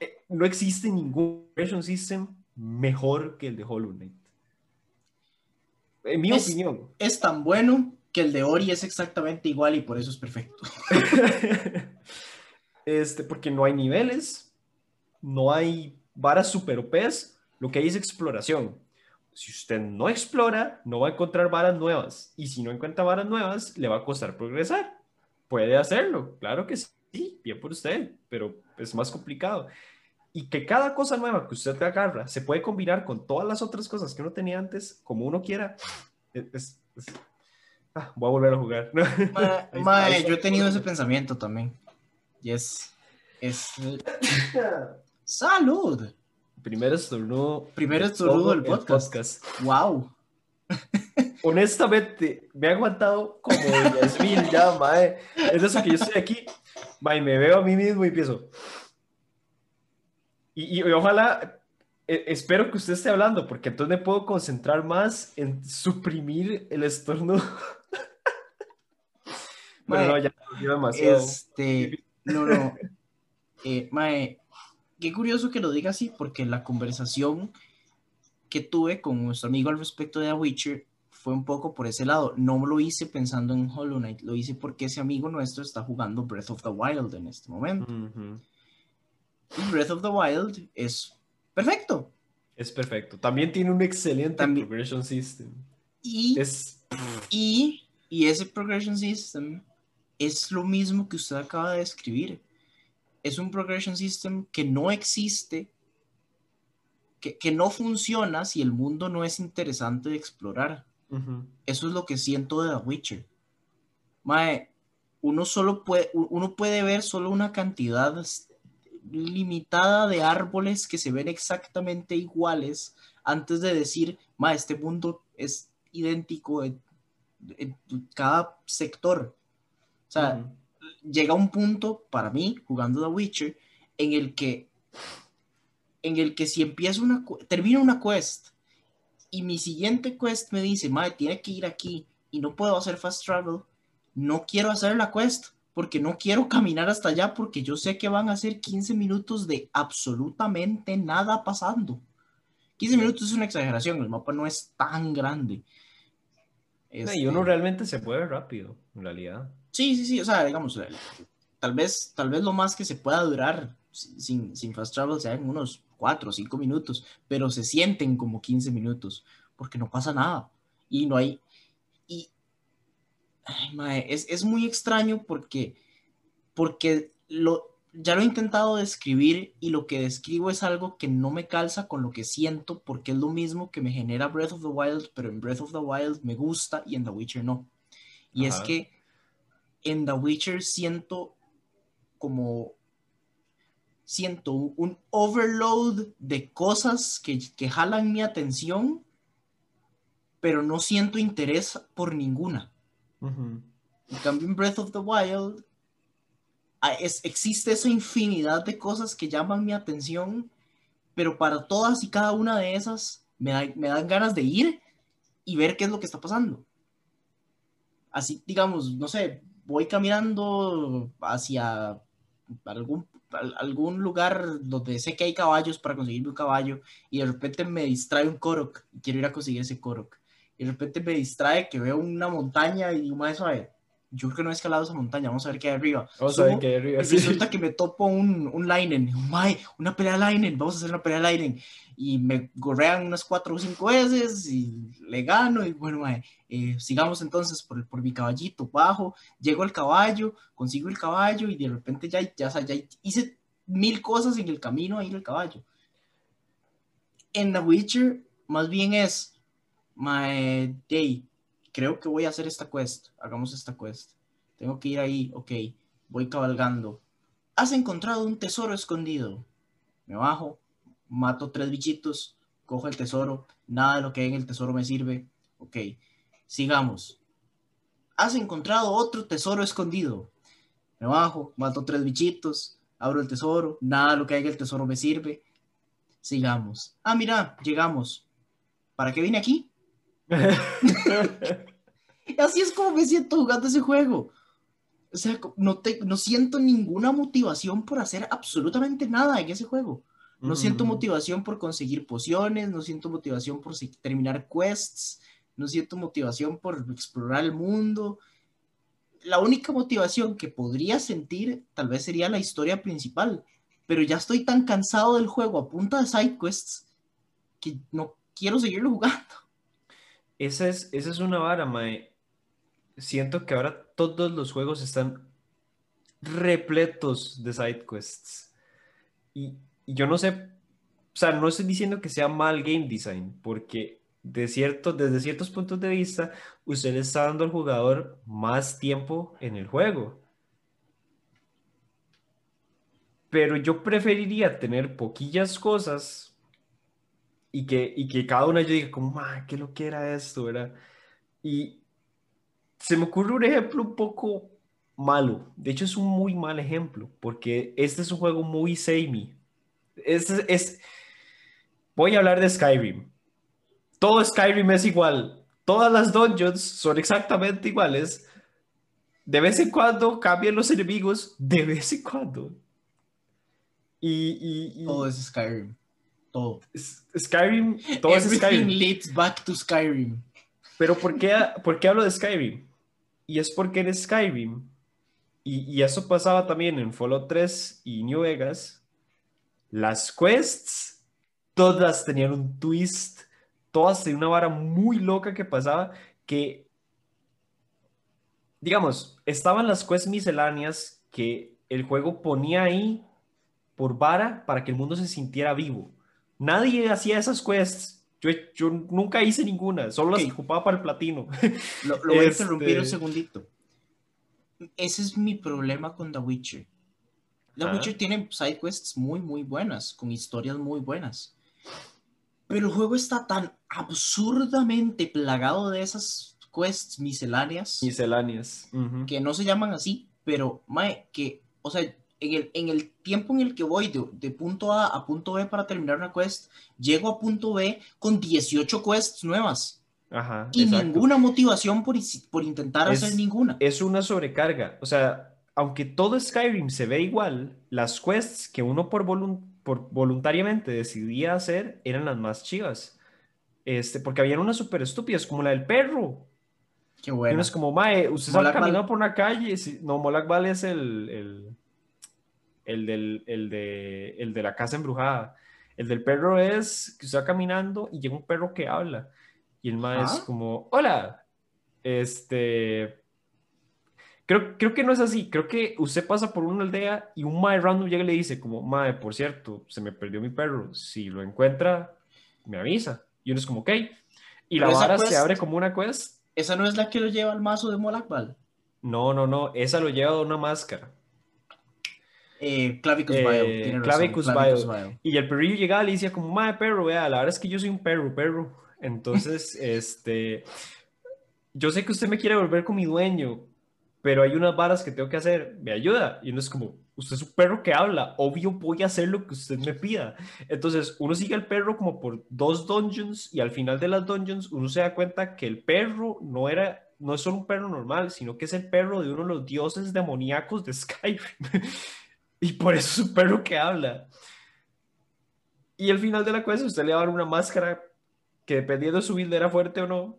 Eh, No existe ningún Progression System mejor que el de Hollow Knight. En mi Es- opinión. Es tan bueno que el de Ori es exactamente igual y por eso es perfecto. este, porque no hay niveles, no hay varas super OPs, lo que hay es exploración. Si usted no explora, no va a encontrar varas nuevas. Y si no encuentra varas nuevas, le va a costar progresar. Puede hacerlo, claro que sí, bien por usted, pero es más complicado. Y que cada cosa nueva que usted agarra se puede combinar con todas las otras cosas que uno tenía antes, como uno quiera. Es, es- es- Ah, voy a volver a jugar. Ma- Ahí- ma, está. yo he tenido ese pensamiento también. Y es. es ¡Salud! Primero estornudo. Primero estornudo del el podcast. ¡Wow! Honestamente, me he aguantado como 10 mil ya, mae. Es eso que yo estoy aquí, mae, me veo a mí mismo y empiezo. Y, y ojalá, eh, espero que usted esté hablando, porque entonces me puedo concentrar más en suprimir el estornudo. bueno, no, ya, ya demasiado. Este. No, no. Eh, mae, qué curioso que lo diga así, porque la conversación que tuve con nuestro amigo al respecto de The Witcher fue un poco por ese lado. No lo hice pensando en Hollow Knight, lo hice porque ese amigo nuestro está jugando Breath of the Wild en este momento. Y Breath of the Wild es perfecto. Es perfecto. También tiene un excelente También- progression system. Y, Es y, y ese progression system es lo mismo que usted acaba de describir. Es un progression system que no existe, que, que no funciona si el mundo no es interesante de explorar. Eso es lo que siento de The Witcher. Mae, uno solo puede, uno puede ver solo una cantidad limitada de árboles que se ven exactamente iguales antes de decir, ma, este mundo es idéntico en, cada sector. O sea, llega un punto para mí, jugando The Witcher, en el que, en el que si empiezo una, termino una quest y mi siguiente quest me dice, madre, tiene que ir aquí y no puedo hacer fast travel, no quiero hacer la quest porque no quiero caminar hasta allá porque yo sé que van a ser 15 minutos de absolutamente nada pasando. 15 minutos es una exageración, el mapa no es tan grande. Y uno este realmente se puede rápido, en realidad. Sí, sí, sí, o sea, digamos, tal vez, tal vez lo más que se pueda durar sin, sin fast travel sean unos 4 o 5 minutos, pero se sienten como 15 minutos, porque no pasa nada. Y no hay, y es, es, muy extraño porque, porque lo, ya lo he intentado describir y lo que describo es algo que no me calza con lo que siento porque es lo mismo que me genera Breath of the Wild, pero en Breath of the Wild me gusta y en The Witcher no. Y es que en The Witcher siento como siento un overload de cosas que, que jalan mi atención, pero no siento interés por ninguna. En cambio, en Breath of the Wild ah, existe esa infinidad de cosas que llaman mi atención, pero para todas y cada una de esas me, me dan ganas de ir y ver qué es lo que está pasando. Así, digamos, no sé, voy caminando hacia algún, algún lugar donde sé que hay caballos para conseguir un caballo y de repente me distrae un Korok y quiero ir a conseguir ese Korok. Y de repente me distrae que veo una montaña y digo, eso yo creo que no he escalado esa montaña, vamos a ver qué hay arriba. Vamos a ver qué hay arriba. Y resulta que me topo un, un Linen, Mae, una pelea Linen, vamos a hacer una pelea Linen. Y me gorrean unas cuatro o cinco veces y le gano. Y bueno, mae, eh, sigamos entonces por, por mi caballito, bajo, llego al caballo, consigo el caballo y de repente ya, ya, ya hice mil cosas en el camino ahí el caballo. En The Witcher, más bien es my day, creo que voy a hacer esta quest, hagamos esta quest. Tengo que ir ahí, ok, voy cabalgando. Has encontrado un tesoro escondido. Me bajo, mato tres bichitos, cojo el tesoro, nada de lo que hay en el tesoro me sirve. Ok, sigamos. Has encontrado otro tesoro escondido. Me bajo, mato tres bichitos, abro el tesoro, nada de lo que hay en el tesoro me sirve. Sigamos. Ah, mira, llegamos. ¿Para qué vine aquí? Así es como me siento jugando ese juego. O sea, no, te, no siento ninguna motivación por hacer absolutamente nada en ese juego. No siento motivación por conseguir pociones, no siento motivación por terminar quests, no siento motivación por explorar el mundo. La única motivación que podría sentir tal vez sería la historia principal, pero ya estoy tan cansado del juego a punta de side quests que no quiero seguirlo jugando. Esa es, esa es una vara, mae. Siento que ahora todos los juegos están repletos de side quests. Y, yo no sé, o sea, no estoy diciendo que sea mal game design, porque de cierto, desde ciertos puntos de vista, usted le está dando al jugador más tiempo en el juego. Pero yo preferiría tener poquillas cosas y que, y que cada una yo diga como, ¿qué lo que era esto? ¿verdad? Y se me ocurre un ejemplo un poco malo. De hecho, es un muy mal ejemplo, porque este es un juego muy samey. Este es, Voy a hablar de Skyrim. Todo Skyrim es igual. Todas las dungeons son exactamente iguales. De vez en cuando cambian los enemigos. De vez en cuando. Y, y, Todo es Skyrim todo. Skyrim, todo es Skyrim. leads back to Skyrim. Pero ¿por qué, ¿por qué hablo de Skyrim? Y es porque en Skyrim, y, y, eso pasaba también en Fallout 3 y New Vegas, las quests, todas tenían un twist, todas tenían una vara muy loca que pasaba, que, digamos, estaban las quests misceláneas que el juego ponía ahí por vara para que el mundo se sintiera vivo. Nadie hacía esas quests. Yo, yo nunca hice ninguna, solo las Ok. ocupaba para el platino. Lo, lo voy a Este- interrumpir un segundito. Ese es mi problema con The Witcher. The Ajá. Witcher tiene side quests muy, muy buenas, con historias muy buenas. Pero el juego está tan absurdamente plagado de esas quests misceláneas Misceláneas. Ujú. que no se llaman así, pero, mae, que, o sea, en el, en el tiempo en el que voy de, de punto A a punto B para terminar una quest, llego a punto B con 18 quests nuevas Ajá. y exacto. ninguna motivación por, por intentar Es- hacer ninguna. es una sobrecarga. O sea, aunque todo Skyrim se ve igual, las quests que uno por, por voluntariamente decidía hacer eran las más chivas. Este, porque habían unas súper estúpidas, como la del perro. Qué Y bueno. uno es como, mae, usted Bal. caminando por una calle. sí, No, Molag Bal es el, el, el, del, el, de, el de la casa embrujada. El del perro es que usted va caminando y llega un perro que habla. Y el mae es como, hola. Este. Creo, creo que no es así. Creo que usted pasa por una aldea y un mae random llega y le dice, como, mae, por cierto, se me perdió mi perro. Si lo encuentra, me avisa. Y uno es como, ok. Y la Pero vara se abre como una quest. Esa no es la que lo lleva al mazo de Molakbal. No, no, no. Esa lo lleva de una máscara. Eh, Clavicus Eh, razón, Clavicus. Vile. Y el perrillo llegaba y le decía como, madre perro, vea, la verdad es que yo soy un perro, perro. Entonces, este, yo sé que usted me quiere volver con mi dueño, pero hay unas varas que tengo que hacer, me ayuda. Y uno es como, usted es un perro que habla, obvio voy a hacer lo que usted me pida. Entonces, uno sigue al perro como por dos dungeons y al final de las dungeons uno se da cuenta que el perro no era, no es solo un perro normal, sino que es el perro de uno de los dioses demoníacos de Skyrim. y por eso es un perro que habla. Y al final de la quest usted le va a dar una máscara que dependiendo de su build era fuerte o no,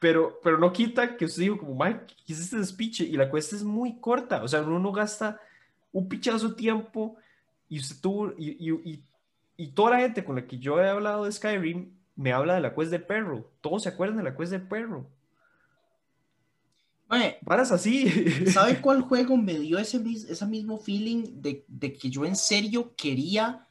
pero, pero no quita que usted dijo como, Mike, ¿qué es este despiche? Y la quest es muy corta, o sea, uno no gasta un pichazo de tiempo y usted tuvo, y, y, y, toda la gente con la que yo he hablado de Skyrim me habla de la quest del perro, todos se acuerdan de la quest del perro. Mae, Varas así. ¿Sabe cuál juego me dio ese, mis- ese mismo feeling de, de que yo en serio quería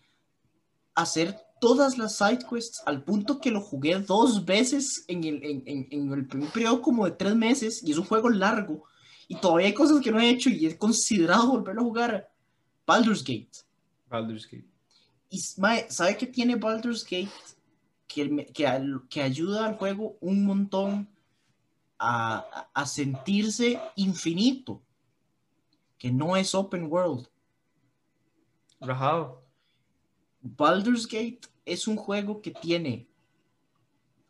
hacer todas las side quests al punto que lo jugué dos veces en el, en, en- en el primer periodo como de tres meses y es un juego largo y todavía hay cosas que no he hecho y he considerado volverlo a jugar? Baldur's Gate. Baldur's Gate. Y mae, ¿sabe qué tiene Baldur's Gate? Que ayuda al juego un montón a, sentirse infinito. Que no es open world. Rajado. Baldur's Gate es un juego que tiene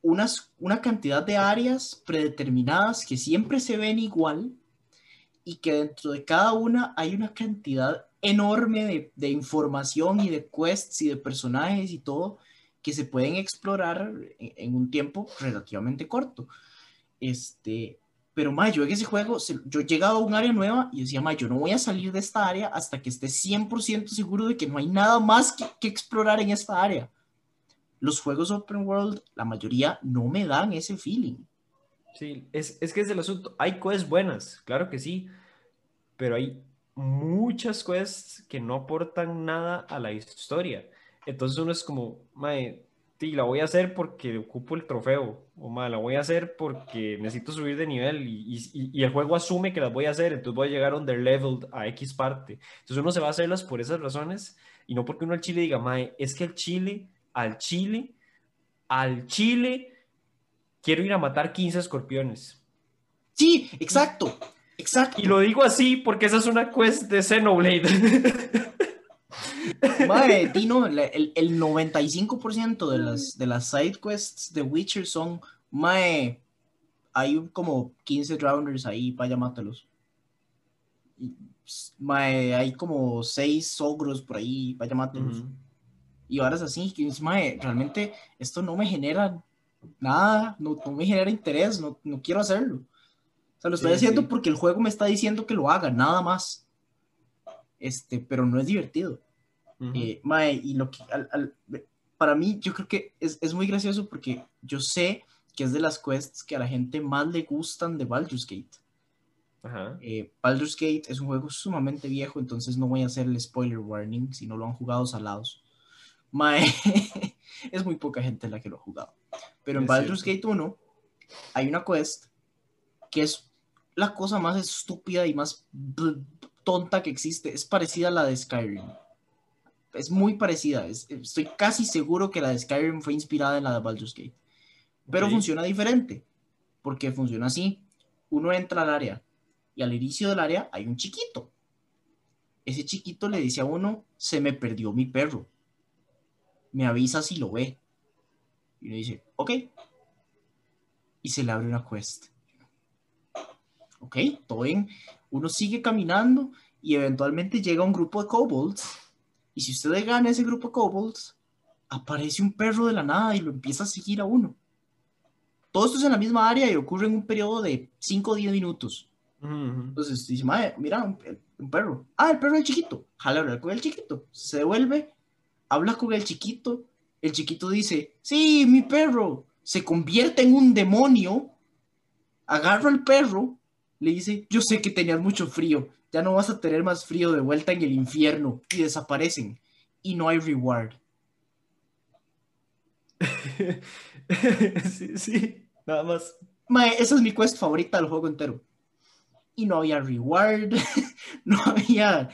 unas, una cantidad de áreas predeterminadas que siempre se ven igual y que dentro de cada una hay una cantidad enorme de, de información y de quests y de personajes y todo que se pueden explorar en, en un tiempo relativamente corto. Este, pero ma, yo en ese juego, yo llegaba a un área nueva y decía, ma, yo no voy a salir de esta área hasta que esté 100% seguro de que no hay nada más que, que explorar en esta área. Los juegos open world, la mayoría no me dan ese feeling. Sí, es, es que es el asunto. Hay quests buenas, claro que sí, pero hay muchas quests que no aportan nada a la historia. Entonces uno es como, mae, sí, la voy a hacer porque ocupo el trofeo, o mae, la voy a hacer porque necesito subir de nivel y, y- y el juego asume que las voy a hacer, entonces voy a llegar underleveled a X parte. Entonces uno se va a hacerlas por esas razones y no porque uno al chile diga, mae, es que el chile, al chile, al chile, quiero ir a matar 15 escorpiones. Sí, exacto, exacto. Y lo digo así porque esa es una quest de Xenoblade. Mae, Tino, la- el, el 95% de las, de las side quests de Witcher son, mae, hay como 15 drowners ahí, vaya, mátalos. Mae, hay como 6 ogros por ahí, vaya, mátalos. Ujú. Y ahora así, que mae, realmente esto no me genera nada, no, no me genera interés, no, no quiero hacerlo. O sea, lo estoy Sí, haciendo sí. porque el juego me está diciendo que lo haga, nada más. Este, pero no es divertido. Ujú. Eh, mae, y lo que al- al- para mí, yo creo que es, es muy gracioso porque yo sé que es de las quests que a la gente más le gustan de Baldur's Gate. Ajá. Eh, Baldur's Gate es un juego sumamente viejo, entonces no voy a hacer el spoiler warning si no lo han jugado salados. Mae, es muy poca gente la que lo ha jugado. Pero en Es Baldur's cierto. Gate 1 hay una quest que es la cosa más estúpida y más tonta que existe. Es parecida a la de Skyrim. Es muy parecida. es- estoy casi seguro que la de Skyrim fue inspirada en la de Baldur's Gate. Pero funciona diferente. Porque funciona así. Uno entra al área y al inicio del área hay un chiquito. Ese chiquito le dice a uno, se me perdió mi perro. Me avisa si lo ve. Y uno dice, ok. Y se le abre una quest. Ok, todo bien. Uno sigue caminando y eventualmente llega un grupo de kobolds. Y si usted le gana ese grupo kobolds, aparece un perro de la nada y lo empieza a seguir a uno. Todo esto es en la misma área y ocurre en un periodo de 5 o 10 minutos. Entonces dice, "Mae, mira, un, un perro. Ah, el perro del chiquito. Jala a hablar con el chiquito. Se devuelve, habla con el chiquito. El chiquito dice, sí, mi perro. Se convierte en un demonio. Agarra al perro. Le dice, yo sé que tenías mucho frío. Ya no vas a tener más frío de vuelta en el infierno. Y desaparecen. Y no hay reward. sí, sí, nada más. Mae, esa es mi quest favorita del juego entero. Y no había reward, no había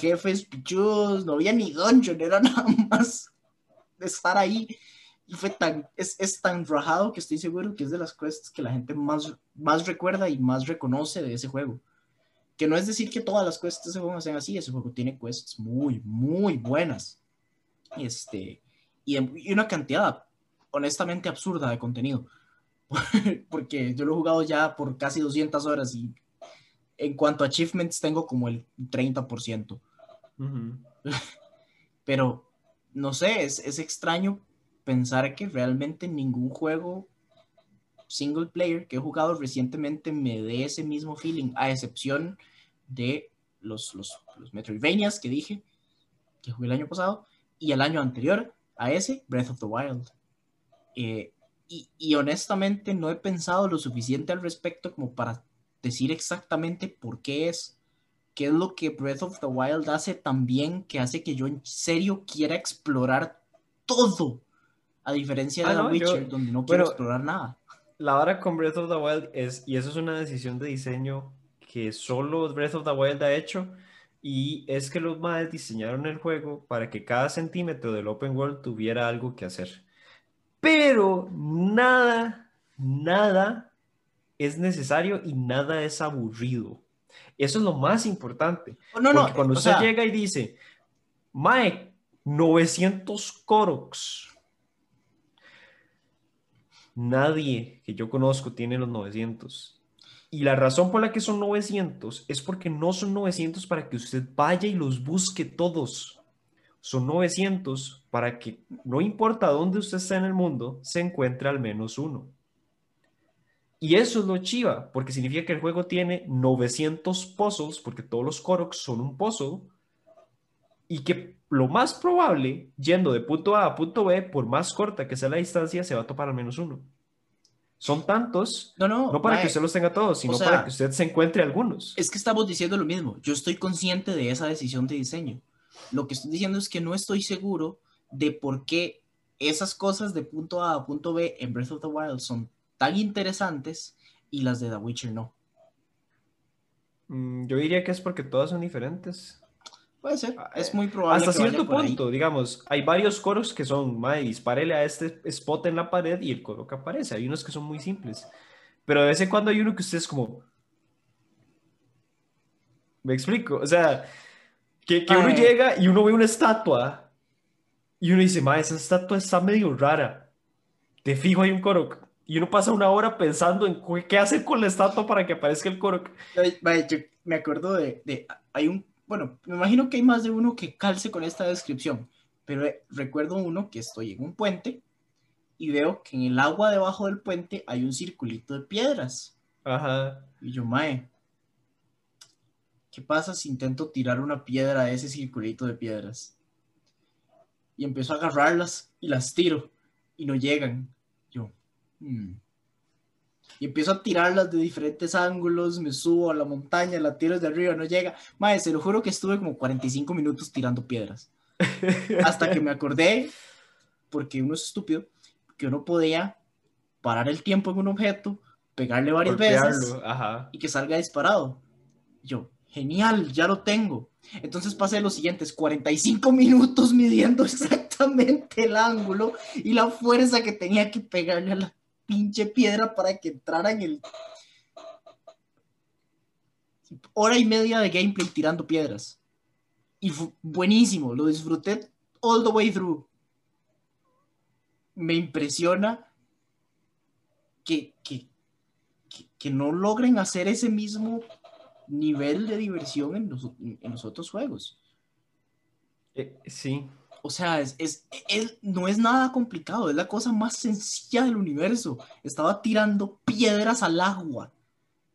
jefes pichudos, no había ni dungeon, era nada más de estar ahí. Y fue tan, es, es tan rajado que estoy seguro que es de las quests que la gente más, más recuerda y más reconoce de ese juego. Que no es decir que todas las quests de ese juego sean así, ese juego tiene quests muy, muy buenas. Este, y, y una cantidad honestamente absurda de contenido. Porque yo lo he jugado ya por casi 200 horas y en cuanto a achievements tengo como el 30%. Ujú. Pero no sé, es, es extraño pensar que realmente ningún juego single player que he jugado recientemente me dé ese mismo feeling, a excepción de los, los, los Metroidvanias que dije, que jugué el año pasado, y el año anterior a ese, Breath of the Wild. Eh, y, y honestamente no he pensado lo suficiente al respecto como para decir exactamente por qué es, qué es lo que Breath of the Wild hace tan bien que hace que yo en serio quiera explorar todo, a diferencia de Ah, The no, Witcher, yo- donde no quiero bueno, explorar nada. La vara con Breath of the Wild es, y eso es una decisión de diseño que solo Breath of the Wild ha hecho, y es que los maes diseñaron el juego para que cada centímetro del open world tuviera algo que hacer. Pero nada, nada es necesario y nada es aburrido. Eso es lo más importante. Oh, no, no, Porque cuando usted sea, llega y dice, Mae, 900 Koroks. Nadie que yo conozco tiene los 900. Y la razón por la que son 900 es porque no son 900 para que usted vaya y los busque todos. Son 900 para que, no importa dónde usted esté en el mundo, se encuentre al menos uno. Y eso es lo chiva, porque significa que el juego tiene 900 puzzles, porque todos los Koroks son un puzzle, y que lo más probable, yendo de punto A a punto B, por más corta que sea la distancia, se va a topar al menos uno. Son tantos, no, no, no para mae, que usted los tenga todos, sino sea, para que usted se encuentre algunos. Es que estamos diciendo lo mismo. Yo estoy consciente de esa decisión de diseño. Lo que estoy diciendo es que no estoy seguro de por qué esas cosas de punto A a punto B en Breath of the Wild son tan interesantes y las de The Witcher no. Mm, Yo diría que es porque todas son diferentes. Puede ser, Ah, es eh, muy probable. Hasta que vaya cierto ahí. punto, digamos, hay varios coros que son, mae, dispárele a este spot en la pared y el coro que aparece. Hay unos que son muy simples. Pero de vez en cuando hay uno que usted es como. ¿Me explico? O sea, que, que uno llega y uno ve una estatua y uno dice, mae, esa estatua está medio rara. De fijo hay un coro. Y uno pasa una hora pensando en qué hacer con la estatua para que aparezca el coro. Mae, yo me acuerdo de, de- hay un, bueno, me imagino que hay más de uno que calce con esta descripción, pero eh, recuerdo uno que estoy en un puente y veo que en el agua debajo del puente hay un circulito de piedras. Ajá. Y yo, mae, ¿qué pasa si intento tirar una piedra a ese circulito de piedras? Y empiezo a agarrarlas y las tiro y no llegan. Yo, "Hmm". Y empiezo a tirarlas de diferentes ángulos, me subo a la montaña, la tiro desde arriba, no llega. Mae, se lo juro que estuve como 45 minutos tirando piedras. Hasta que me acordé, porque uno es estúpido, que uno podía parar el tiempo en un objeto, pegarle varias veces Golpearlo, ajá. y que salga disparado. Yo, genial, ya lo tengo. Entonces pasé los siguientes 45 minutos midiendo exactamente el ángulo y la fuerza que tenía que pegarle a la pinche piedra para que entrara en el... Hora y media de gameplay tirando piedras. Y fue buenísimo, lo disfruté all the way through. Me impresiona que, que, que, no logren hacer ese mismo nivel de diversión en los, en los otros juegos. Eh, sí. O sea, es, es, es- no es nada complicado, es la cosa más sencilla del universo. Estaba tirando piedras al agua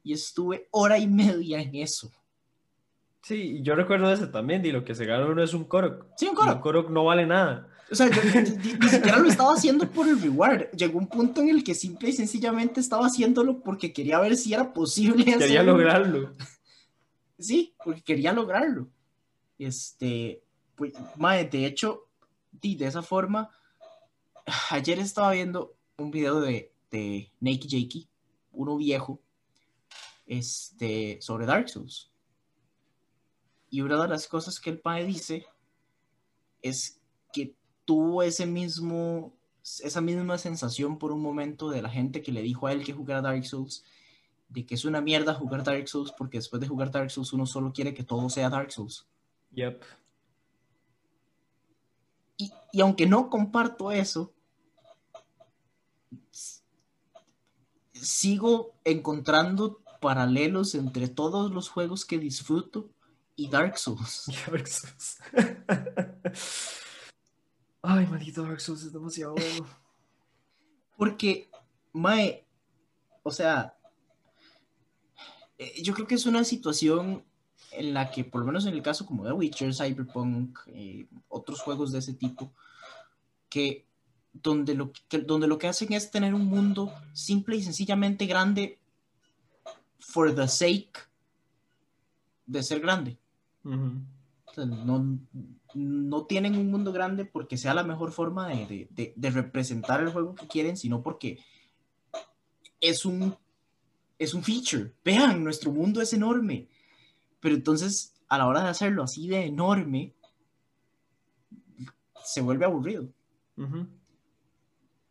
y estuve hora y media en eso. Sí, yo recuerdo ese también, y lo que se gana uno es un Korok. Sí, un Y Korok. Un Korok no vale nada. O sea, yo ni, ni- ni siquiera lo estaba haciendo por el reward. Llegó un punto en el que simple y sencillamente estaba haciéndolo porque quería ver si era posible Quería hacerlo. lograrlo. Sí, porque quería lograrlo. Este, pues, de hecho, di, de esa forma, ayer estaba viendo un video de, de Naked Jakey, uno viejo, este, sobre Dark Souls. Y una de las cosas que el padre dice es que tuvo ese mismo, esa misma sensación por un momento de la gente que le dijo a él que jugara Dark Souls, de que es una mierda jugar Dark Souls porque después de jugar Dark Souls uno solo quiere que todo sea Dark Souls. Yep. Y, y aunque no comparto eso, sigo encontrando paralelos entre todos los juegos que disfruto y Dark Souls. Dark Souls. Ay, maldito Dark Souls es demasiado bueno. Porque, Mae, o sea, eh, yo creo que es una situación en la que, por lo menos en el caso como de Witcher, Cyberpunk, eh, otros juegos de ese tipo, que donde lo que, donde lo que hacen es tener un mundo simple y sencillamente grande for the sake de ser grande. O sea, no, no tienen un mundo grande porque sea la mejor forma de, de- de- de representar el juego que quieren, sino porque es un, es un feature. Vean, nuestro mundo es enorme. Pero entonces, a la hora de hacerlo así de enorme, se vuelve aburrido. Ujú.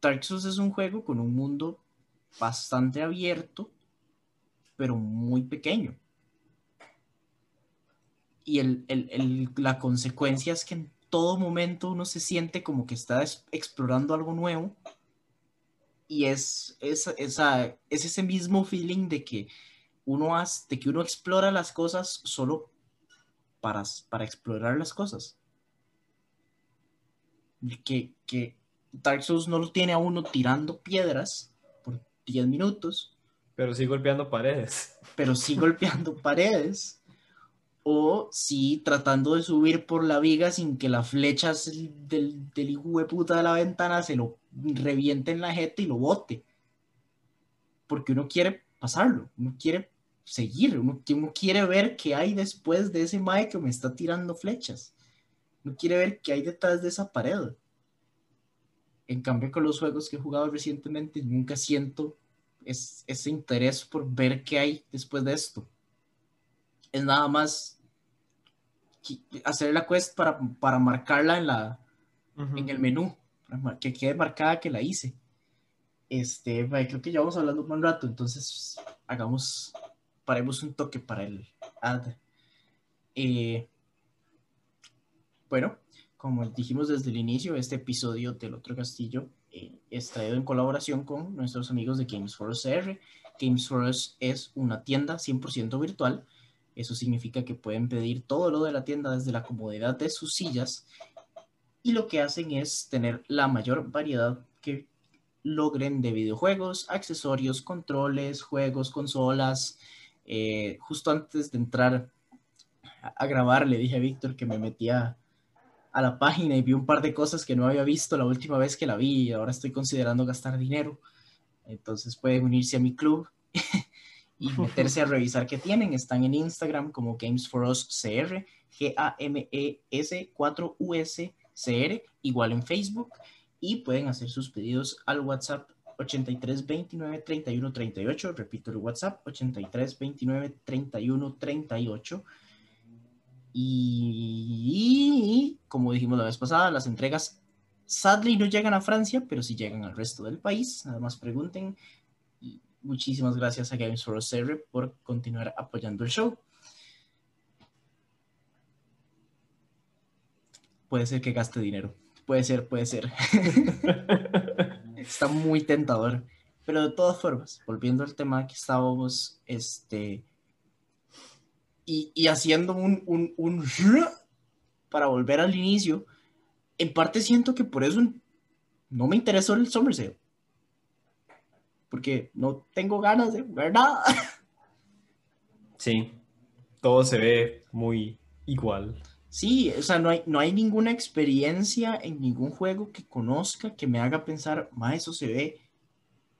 Dark Souls es un juego con un mundo bastante abierto, pero muy pequeño. Y el, el- el- la consecuencia es que en todo momento uno se siente como que está es- explorando algo nuevo. Y es, es, es ese mismo feeling de que uno, hace, de que uno explora las cosas solo para, para explorar las cosas. Que, que Dark Souls no lo tiene a uno tirando piedras por 10 minutos, Pero sí golpeando paredes. pero sí golpeando paredes, o sí tratando de subir por la viga sin que las flechas del, del hijo de puta de la ventana se lo reviente en la jeta y lo bote. Porque uno quiere pasarlo, uno quiere seguir, uno, uno quiere ver qué hay después de ese mae que me está tirando flechas. Uno quiere ver qué hay detrás de esa pared. En cambio, con los juegos que he jugado recientemente, nunca siento es, ese interés por ver qué hay después de esto. Es nada más hacer la quest para, para marcarla en, la, en el menú, para que quede marcada que la hice. Este, creo que ya vamos hablando un buen rato, entonces hagamos, paremos un toque para el ad. Eh, bueno, como dijimos desde el inicio, este episodio del Otro Castillo eh, es traído en colaboración con nuestros amigos de Games for Us CR. Games for Us es una tienda 100% virtual. Eso significa que pueden pedir todo lo de la tienda desde la comodidad de sus sillas. Y lo que hacen es tener la mayor variedad que logren de videojuegos, accesorios, controles, juegos, consolas. Eh, justo antes de entrar a, a grabar, le dije a Víctor que me metía a la página y vi un par de cosas que no había visto la última vez que la vi y ahora estoy considerando gastar dinero. Entonces pueden unirse a mi club y meterse a revisar qué tienen. Están en Instagram como Games for Us CR, G-A-M-E-S 4-U-S CR, igual en Facebook y pueden hacer sus pedidos al WhatsApp 83 29 31 38. Repito el WhatsApp, 83 29 31 38. Y como dijimos la vez pasada, las entregas sadly no llegan a Francia, pero sí llegan al resto del país. Nada más pregunten. Y muchísimas gracias a Games for Us por continuar apoyando el show. Puede ser que gaste dinero. Puede ser, puede ser. Está muy tentador. Pero de todas formas, volviendo al tema que estábamos, este, y, haciendo un, un, para volver al inicio, en parte siento que por eso no me interesó el Summer Sale. Porque no tengo ganas de ver nada. Sí, todo se ve muy igual. Sí, o sea, no hay, no hay ninguna experiencia en ningún juego que conozca que me haga pensar, ma, eso se ve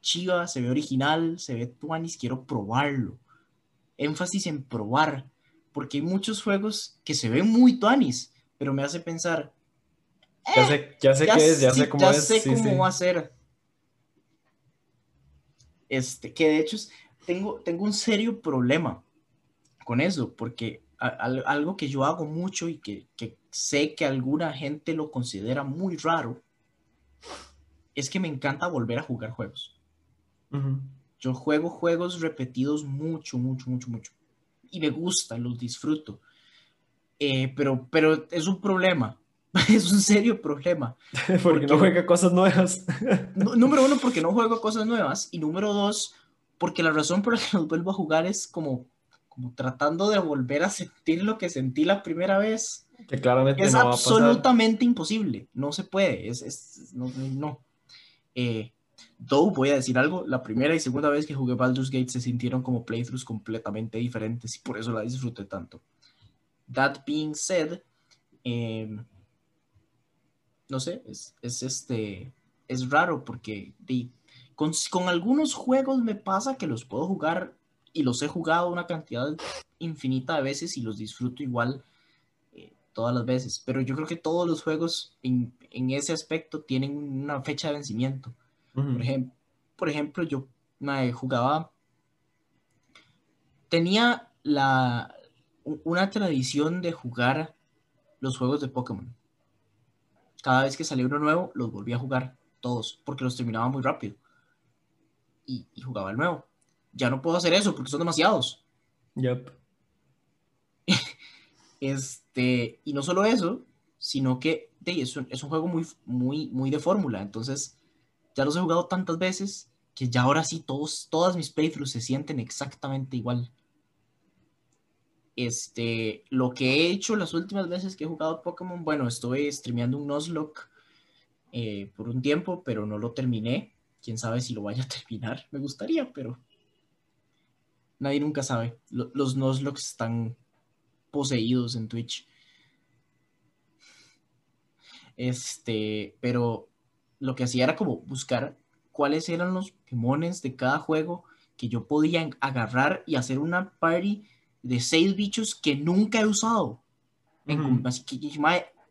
chiva, se ve original, se ve tuanis, quiero probarlo. Énfasis en probar, porque hay muchos juegos que se ven muy tuanis, pero me hace pensar. ya sé, ya sé qué es, ya sé cómo ya es. sé cómo va a ser. Este, que de hecho tengo, tengo un serio problema con eso, porque algo que yo hago mucho y que, sé que alguna gente lo considera muy raro, es que me encanta volver a jugar juegos. Yo juego juegos repetidos mucho, mucho, mucho, mucho. Y me gusta, los disfruto. Eh, pero, pero es un problema. es un serio problema. porque, no juega cosas nuevas. número uno, porque no juego cosas nuevas. Y número dos, porque la razón por la que los vuelvo a jugar es como como tratando de volver a sentir lo que sentí la primera vez. Que claramente es absolutamente imposible, no se puede, es, es no. no. Eh, voy a decir algo, la primera y segunda vez que jugué Baldur's Gate se sintieron como playthroughs completamente diferentes y por eso la disfruté tanto. That being said, em, no sé, es, es, este, es raro porque con, con algunos juegos me pasa que los puedo jugar y los he jugado una cantidad infinita de veces y los disfruto igual eh, todas las veces. Pero yo creo que todos los juegos en, ese aspecto tienen una fecha de vencimiento. por, ejemplo, por ejemplo, yo jugaba, tenía la, una tradición de jugar los juegos de Pokémon. Cada vez que salía uno nuevo, los volvía a jugar todos, porque los terminaba muy rápido. Y, y jugaba el nuevo ya no puedo hacer eso porque son demasiados. Yep. este, y no solo eso, sino que es, un, es un juego muy, muy, muy de fórmula. Entonces, ya los he jugado tantas veces que ya ahora sí todos, todas mis playthroughs se sienten exactamente igual. Este, lo que he hecho las últimas veces que he jugado Pokémon, bueno, estuve streameando un Nuzlocke eh, por un tiempo, pero no lo terminé. Quién sabe si lo vaya a terminar. Me gustaría, pero Nadie nunca sabe. Los Nuzlocke están poseídos en Twitch. Este, pero lo que hacía era como buscar cuáles eran los Pokémones de cada juego que yo podía agarrar y hacer una party de seis bichos que nunca he usado. Así que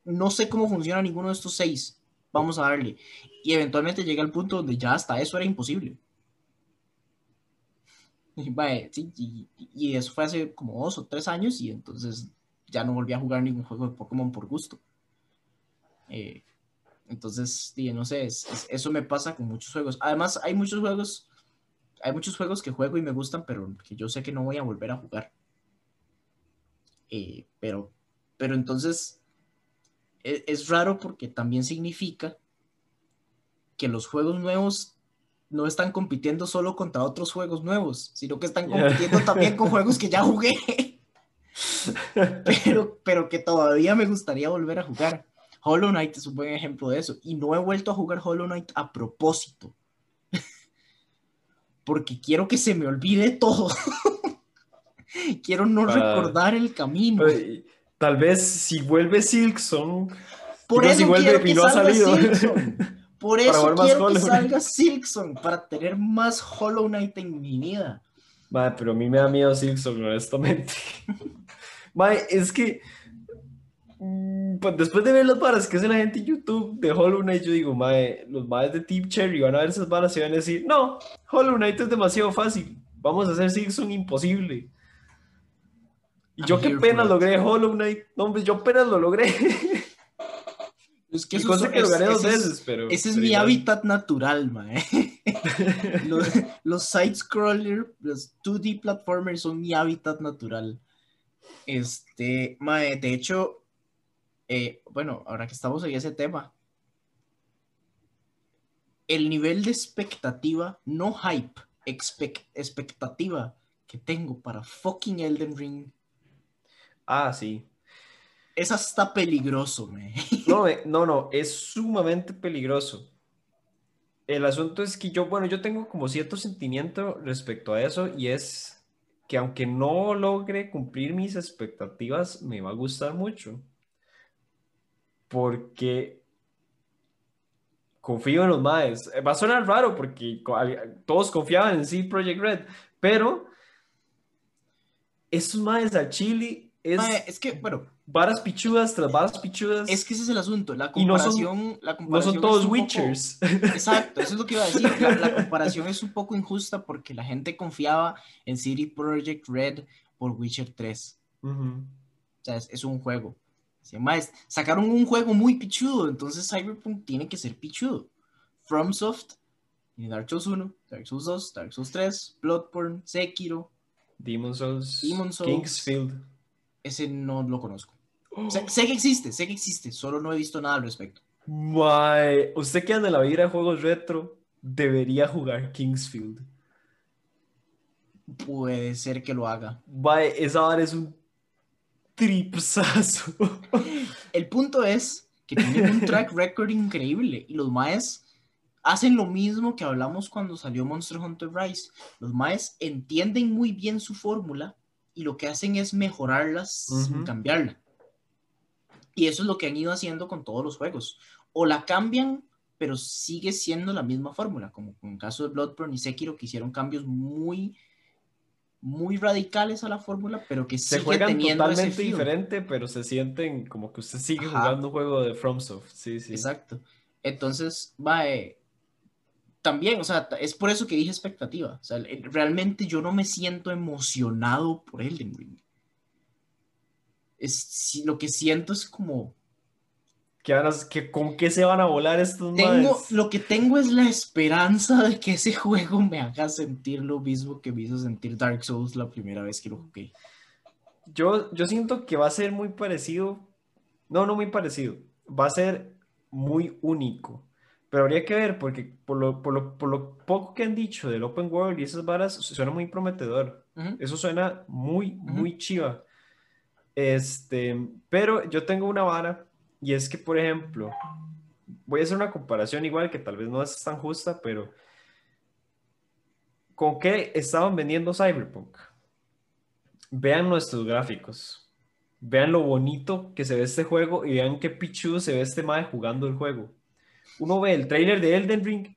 no sé cómo funciona ninguno de estos seis. Vamos a darle. Y eventualmente llega al punto donde ya hasta eso era imposible. Y, eso fue hace como dos o tres años y entonces ya no volví a jugar ningún juego de Pokémon por gusto. Eh, entonces, no sé, eso me pasa con muchos juegos. Además, hay muchos juegos, hay muchos juegos que juego y me gustan, pero que yo sé que no voy a volver a jugar. Eh, pero, pero entonces, es, es raro porque también significa que los juegos nuevos no están compitiendo solo contra otros juegos nuevos, sino que están compitiendo también con juegos que ya jugué, pero, pero que todavía me gustaría volver a jugar. Hollow Knight es un buen ejemplo de eso, y no he vuelto a jugar Hollow Knight a propósito, porque quiero que se me olvide todo. quiero no recordar el camino. Tal vez si vuelve Silksong, por eso si vuelve no ha salido. Por eso quiero que salga Silkson, para tener más Hollow Knight en mi vida. Madre, pero a mí me da miedo Silkson, honestamente. Madre, es que Mm, Pues después de ver las varas que hace la gente en YouTube de Hollow Knight, yo digo, mae, los maes de Team Cherry van a ver esas varas y van a decir, no, Hollow Knight es demasiado fácil, vamos a hacer Silksong imposible. Y yo qué pena logré Hollow Knight, no, hombre, yo apenas lo logré. Es que eso es- que lo es- gané dos ese es- veces, pero... Ese es pero mi igual. hábitat natural, mae. los, los side-scroller, los 2D platformers son mi hábitat natural. Este, mae, de hecho, eh, bueno, ahora que estamos en ese tema, el nivel de expectativa, no hype, expec- expectativa que tengo para fucking Elden Ring, Ah, sí. Es hasta peligroso, mae. No, eh, no, no, es sumamente peligroso. El asunto es que yo, bueno, yo tengo como cierto sentimiento respecto a eso y es que aunque no logre cumplir mis expectativas, me va a gustar mucho. Porque confío en los maes. Eh, Va a sonar raro porque todos confiaban en sí Project Red, pero estos maes al chile es que, bueno, varas pichudas tras varas pichudas. es que ese es el asunto, la Y no son- comparación, No son todos poco- Witchers. Exacto, eso es lo que iba a decir. La, la comparación es un poco injusta porque la gente confiaba en City Project Red por Witcher 3. Ujú. O sea, es, es un juego. Maes, sacaron un juego muy pichudo, entonces Cyberpunk tiene que ser pichudo. FromSoft, Dark Souls 1, Dark Souls 2, Dark Souls 3, Bloodborne, Sekiro, Demon's Souls, Demon's Souls. Kingsfield. Ese no lo conozco. Sé, sé que existe, sé que existe, solo no he visto nada al respecto. Usted que anda en la vida de juegos retro, debería jugar Kingsfield. Puede ser que lo haga. Esa vara es un tripsazo. El punto es que tienen un track record increíble y los maes hacen lo mismo que hablamos cuando salió Monster Hunter Rise. Los maes entienden muy bien su fórmula y lo que hacen es mejorarlas sin Ujú. cambiarla. Y eso es lo que han ido haciendo con todos los juegos. O la cambian, pero sigue siendo la misma fórmula, como en el caso de Bloodborne y Sekiro, que hicieron cambios muy, muy radicales a la fórmula, pero que Se sigue juegan teniendo totalmente diferente, pero se sienten como que usted sigue Ajá. jugando un juego de FromSoft. Sí, sí. Exacto. Entonces, va, eh, también, o sea, es por eso que dije expectativa. O sea, realmente yo no me siento emocionado por Elden Ring. Es, lo que siento es como, ¿Qué van a- qué- ¿Con qué se van a volar estos tengo, lo que tengo es la esperanza de que ese juego me haga sentir lo mismo que me hizo sentir Dark Souls la primera vez que lo jugué. Yo, yo siento que va a ser muy parecido. No, no muy parecido. Va a ser muy único. Pero habría que ver, porque por lo, por lo, por lo poco que han dicho del Open World y esas varas, suena muy prometedor. Eso suena muy, muy chiva. Este, pero yo tengo una vara, y es que, por ejemplo, voy a hacer una comparación igual que tal vez no es tan justa, pero ¿con qué estaban vendiendo Cyberpunk? Vean nuestros gráficos. Vean lo bonito que se ve este juego y vean qué pichudo se ve este mae jugando el juego. Uno ve el trailer de Elden Ring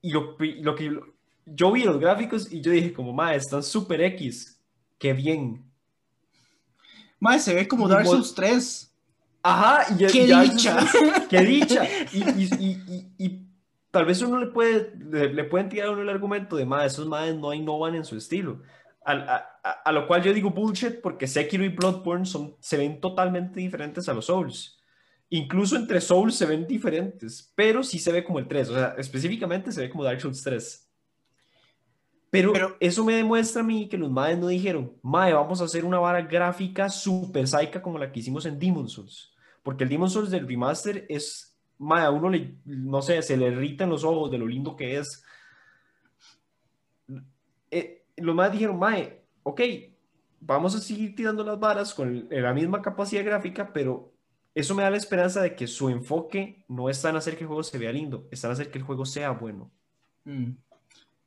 y lo, lo que yo vi los gráficos y yo dije como mae, están super X. Qué bien. Mae, se ve como Dark Souls 3. Ajá, y ¡Qué ya- dicha! ¡Qué dicha! Y, y- y- y- y tal vez uno le puede, le, le pueden tirar a uno el argumento de, más esos madres no innovan en su estilo. A, a- a lo cual yo digo bullshit porque Sekiro y Bloodborne son, se ven totalmente diferentes a los Souls. Incluso entre Souls se ven diferentes, pero sí se ve como el 3, o sea, específicamente se ve como Dark Souls 3. Pero, Pero- eso me demuestra a mí que los madres no dijeron, mae, vamos a hacer una vara gráfica super saica como la que hicimos en Demon's Souls. Porque el Demon's Souls del remaster es, mae, a uno le, no sé, se le irritan los ojos de lo lindo que es. Eh, los madres dijeron, mae, ok, vamos a seguir tirando las varas con la misma capacidad gráfica, pero eso me da la esperanza de que su enfoque no está en hacer que el juego se vea lindo, está en hacer que el juego sea bueno. Mm.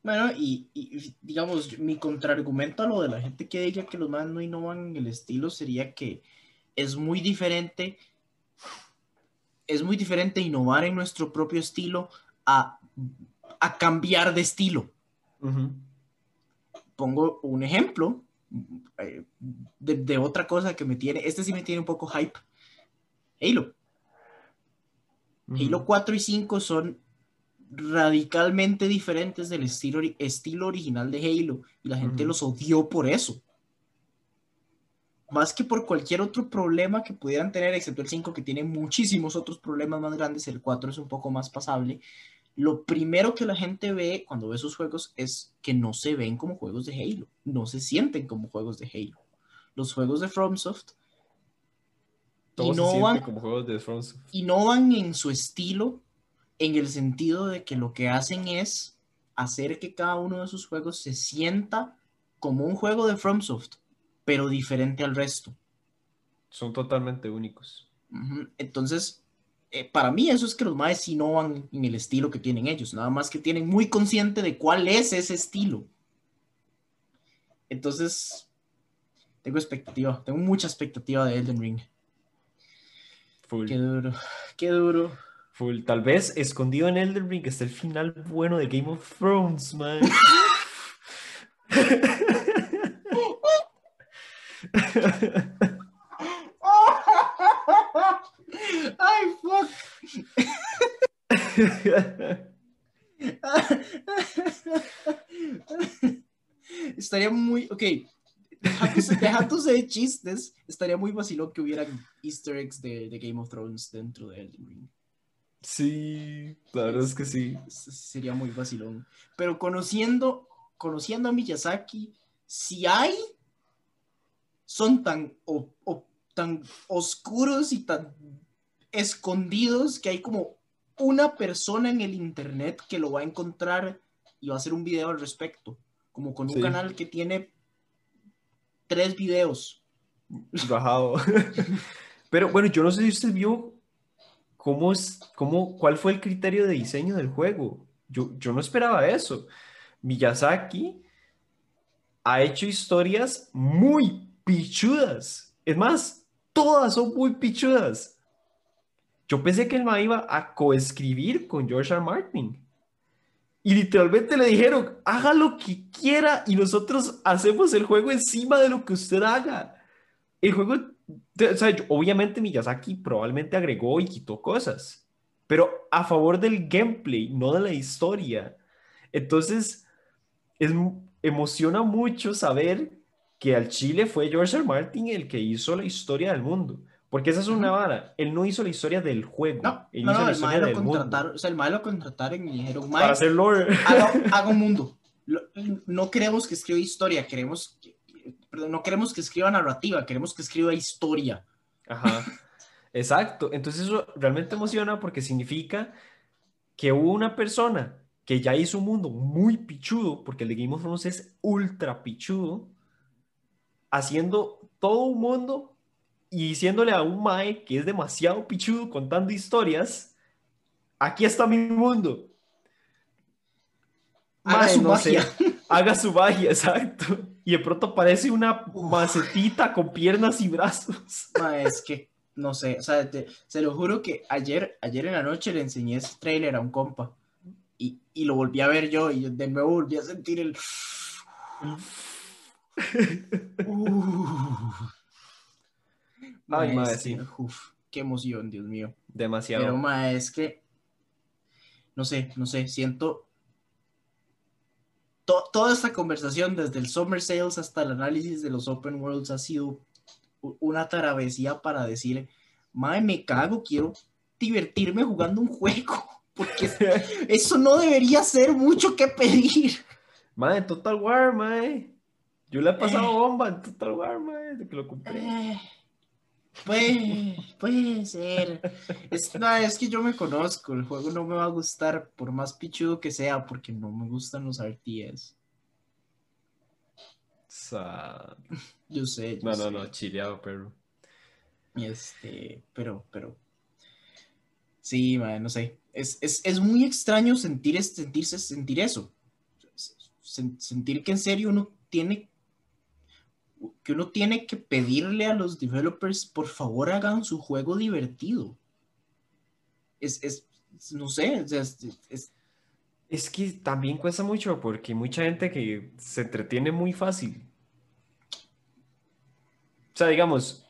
Bueno, y, y- digamos, mi contraargumento a lo de la gente que diga que los más no innovan en el estilo sería que es muy diferente, es muy diferente innovar en nuestro propio estilo a, a cambiar de estilo. Ujú. Pongo un ejemplo eh, de, de otra cosa que me tiene, este sí me tiene un poco hype, Halo. Halo 4 y 5 son radicalmente diferentes del estilo, estilo original de Halo y la gente los odió por eso. Más que por cualquier otro problema que pudieran tener, excepto el 5 que tiene muchísimos otros problemas más grandes, el 4 es un poco más pasable. Lo primero que la gente ve cuando ve sus juegos es que no se ven como juegos de Halo, no se sienten como juegos de Halo. Los juegos de FromSoft innovan, como juegos de FromSoft. innovan en su estilo en el sentido de que lo que hacen es hacer que cada uno de sus juegos se sienta como un juego de FromSoft, pero diferente al resto. Son totalmente únicos. Entonces, eh, para mí eso es que los maes innovan en el estilo que tienen ellos, nada más que tienen muy consciente de cuál es ese estilo. Entonces, tengo expectativa, tengo mucha expectativa de Elden Ring. Qué duro, qué duro. Full. Tal vez escondido en Elden Ring está el final bueno de Game of Thrones, man. Ay, fuck. Estaría muy. Ok. Dejando de chistes, estaría muy vacilón que hubieran easter eggs de, de Game of Thrones dentro de Elden Ring. Sí, la verdad es que sí. Sería muy vacilón. Pero conociendo, conociendo a Miyazaki, si hay, son tan, tan oscuros y tan escondidos que hay como una persona en el internet que lo va a encontrar y va a hacer un video al respecto. Como con un canal que tiene tres videos. Bajado. Pero bueno, yo no sé si usted vio ¿cómo es, cómo, ¿cuál fue el criterio de diseño del juego? Yo, yo no esperaba eso. Miyazaki ha hecho historias muy pichudas. Es más, todas son muy pichudas. Yo pensé que él me iba a coescribir con George R. Martin. Y literalmente le dijeron, haga lo que quiera y nosotros hacemos el juego encima de lo que usted haga. El juego obviamente Miyazaki probablemente agregó y quitó cosas, pero a favor del gameplay, no de la historia. Entonces, es, emociona mucho saber que al Chile fue George R. Martin el que hizo la historia del mundo. Porque esa es una vara. Él no hizo la historia del juego. No, él no, el malo lo contrataron. O sea, el malo lo contrataron y dijeron, Para hacer lore. Haga, un mundo. No queremos que escriba historia, queremos que, perdón, no queremos que escriba narrativa, queremos que escriba historia. Ajá, exacto. Entonces eso realmente emociona porque significa que hubo una persona que ya hizo un mundo muy pichudo, porque el de Game of Thrones es ultra pichudo, haciendo todo un mundo y diciéndole a un Mae que es demasiado pichudo contando historias, aquí está mi mundo. Haga su magia. haga su magia, exacto y de pronto parece una macetita con piernas y brazos. es que, no sé, o sea, se lo juro que ayer, ayer en la noche le enseñé ese trailer a un compa y, y lo volví a ver yo y de nuevo volví a sentir el... Ay, madre, sí. qué emoción, Dios mío. Demasiado. Pero, ma, es que, no sé, no sé, siento, toda esta conversación, desde el Summer Sales hasta el análisis de los Open Worlds, ha sido una travesía para decir, madre, me cago, quiero divertirme jugando un juego, porque eso no debería ser mucho que pedir. Madre, Total War, madre. Yo le he pasado eh. bomba en Total War, madre, de que lo compré. Eh. Puede, puede ser. Es, es que yo me conozco, el juego no me va a gustar, por más pichudo que sea, porque no me gustan los RTS. Yo sé. no, no, no, chileado, pero. Este, pero, pero. Sí, no sé. Es, es, muy extraño sentir, sentirse, sentir eso. Sentir que en serio uno tiene que uno tiene que pedirle a los developers, por favor hagan su juego divertido. Es, es no sé, es, es, es, que también cuesta mucho porque hay mucha gente que se entretiene muy fácil. O sea, digamos...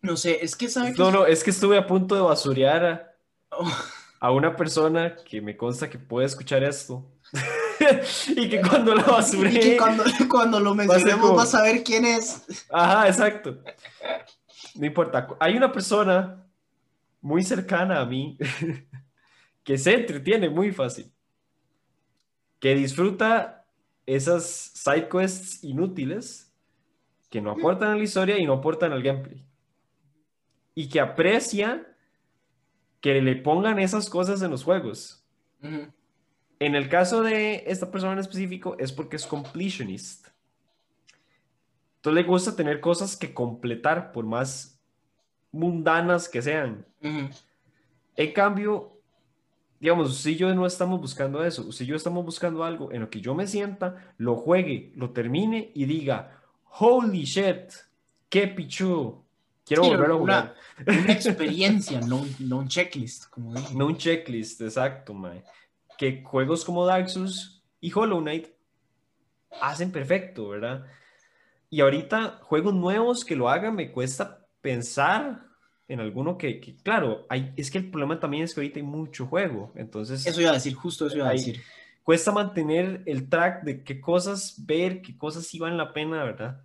No sé, es que sabes... No, no, es que estuve a punto de basurear. Oh a una persona que me consta que puede escuchar esto. y que cuando la basuré. y que cuando, cuando lo mencionemos como- vas a ver quién es. Ajá, exacto. No importa. Hay una persona muy cercana a mí que se entretiene muy fácil. Que disfruta esas side quests inútiles que no aportan a la historia y no aportan al gameplay. Y que aprecia que le pongan esas cosas en los juegos. En el caso de esta persona en específico es porque es completionist. Entonces le gusta tener cosas que completar por más mundanas que sean. En cambio, digamos, y yo no estamos buscando eso. Y yo estamos buscando algo en lo que yo me sienta, lo juegue, lo termine y diga, holy shit, qué pichu. Quiero Sí, volver a una- jugar. Una experiencia, no, un- no un checklist, como dije. No un checklist, exacto, mae. Que juegos como Dark Souls y Hollow Knight hacen perfecto, ¿verdad? Y ahorita juegos nuevos que lo hagan me cuesta pensar en alguno que, que- claro, hay, es que el problema también es que ahorita hay mucho juego, entonces Eso iba a decir, justo eso iba a decir. cuesta mantener el track de qué cosas ver, qué cosas sí valen la pena, ¿verdad?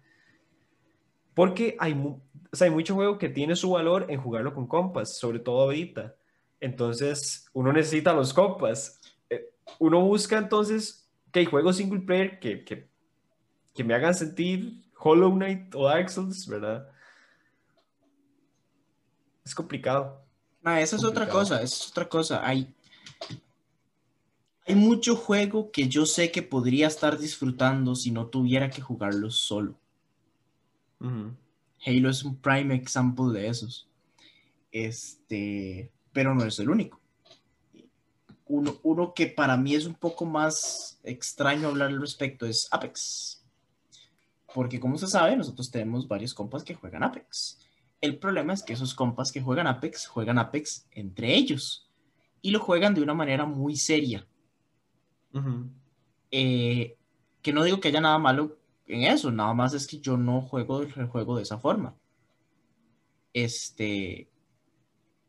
Porque hay, o sea, hay mucho juego que tiene su valor en jugarlo con compas, sobre todo ahorita. Entonces, uno necesita los compas. Eh, Uno busca entonces que hay juegos single player que, que, que me hagan sentir Hollow Knight o Dark Souls, ¿verdad? Es complicado. Ah, esa es otra cosa, esa es otra cosa. Hay, hay mucho juego que yo sé que podría estar disfrutando si no tuviera que jugarlo solo. Ujú. Halo es un prime example de esos. Este, pero no es el único. Uno, uno que para mí es un poco más extraño hablar al respecto es Apex. Porque como se sabe, nosotros tenemos varios compas que juegan Apex. El problema es que esos compas que juegan Apex juegan Apex entre ellos y lo juegan de una manera muy seria. Eh, que no digo que haya nada malo en eso, nada más es que yo no juego el juego de esa forma. Este,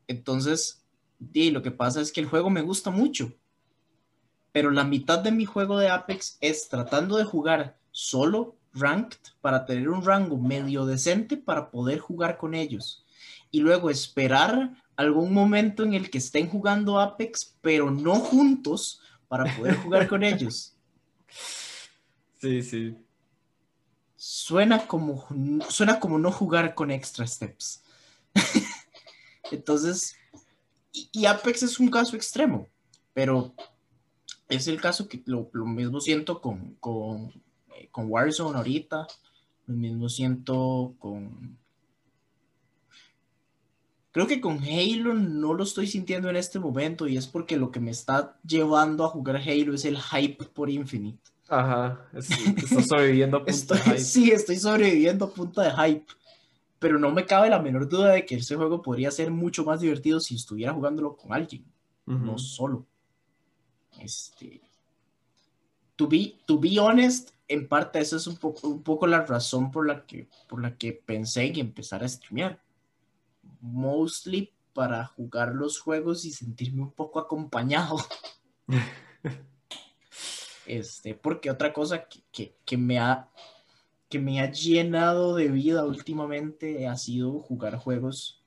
entonces, di, lo que pasa es que el juego me gusta mucho, pero la mitad de mi juego de Apex es tratando de jugar solo ranked para tener un rango medio decente para poder jugar con ellos y luego esperar algún momento en el que estén jugando Apex, pero no juntos para poder jugar con ellos. Sí, sí. Suena como, suena como no jugar con extra steps. Entonces, y, Apex es un caso extremo, pero es el caso que lo, lo mismo siento con, con, eh, con Warzone ahorita, lo mismo siento con... Creo que con Halo no lo estoy sintiendo en este momento y es porque lo que me está llevando a jugar Halo es el hype por Infinite. Ajá. es- Estás sobreviviendo a punta Estoy, de hype. sí, estoy sobreviviendo a punta de hype. Pero no me cabe la menor duda de que ese juego podría ser mucho más divertido si estuviera jugándolo con alguien, Ujú. no solo. Este. To be, to be honest, en parte esa es un poco, un poco la razón por la, que, por la que pensé en empezar a streamear. Mostly para jugar los juegos y sentirme un poco acompañado. Este, porque otra cosa que, que- que me ha, que me ha llenado de vida últimamente ha sido jugar juegos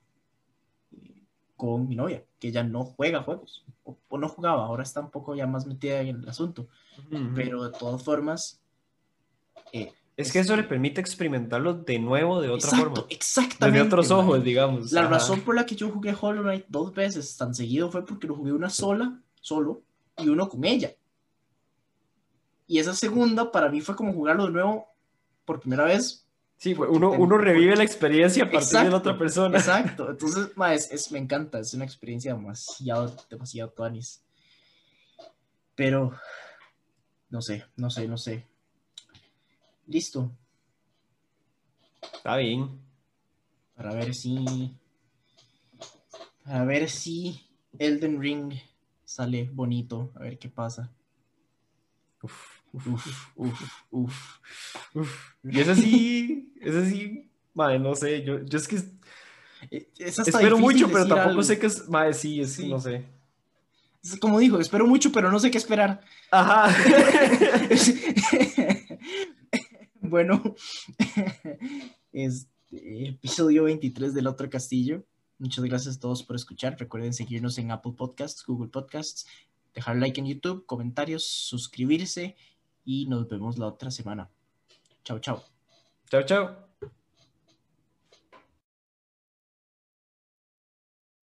eh, con mi novia, que ella no juega juegos, o, o no jugaba, ahora está un poco ya más metida en el asunto, pero de todas formas... eh, Es que eso le permite experimentarlo de nuevo de otra exacto, forma. exactamente. Desde otros man. ojos, digamos. La Ajá. razón por la que yo jugué Hollow Knight dos veces tan seguido fue porque lo jugué una sola, solo, y uno con ella. Y esa segunda para mí fue como jugarlo de nuevo por primera vez. Sí, uno, uno revive la experiencia a partir de la otra persona. Exacto. Entonces, ma, es, es- me encanta. Es una experiencia demasiado, demasiado tuanis. Pero, no sé, no sé, no sé. Listo. Está bien. Para ver si. Para ver si Elden Ring sale bonito. A ver qué pasa. Uf, Uf, uf, uf. uf. Y ese sí, ese sí, madre, no sé, yo, yo es que es Espero mucho, pero tampoco algo. sé qué es. Mae, sí, es, Sí. no sé. Es como dijo, espero mucho, pero no sé qué esperar. Ajá. bueno, este episodio 23 del otro castillo. Muchas gracias a todos por escuchar. Recuerden seguirnos en Apple Podcasts, Google Podcasts, dejar like en YouTube, comentarios, suscribirse y nos vemos la otra semana. Chao, chao. chao, chao.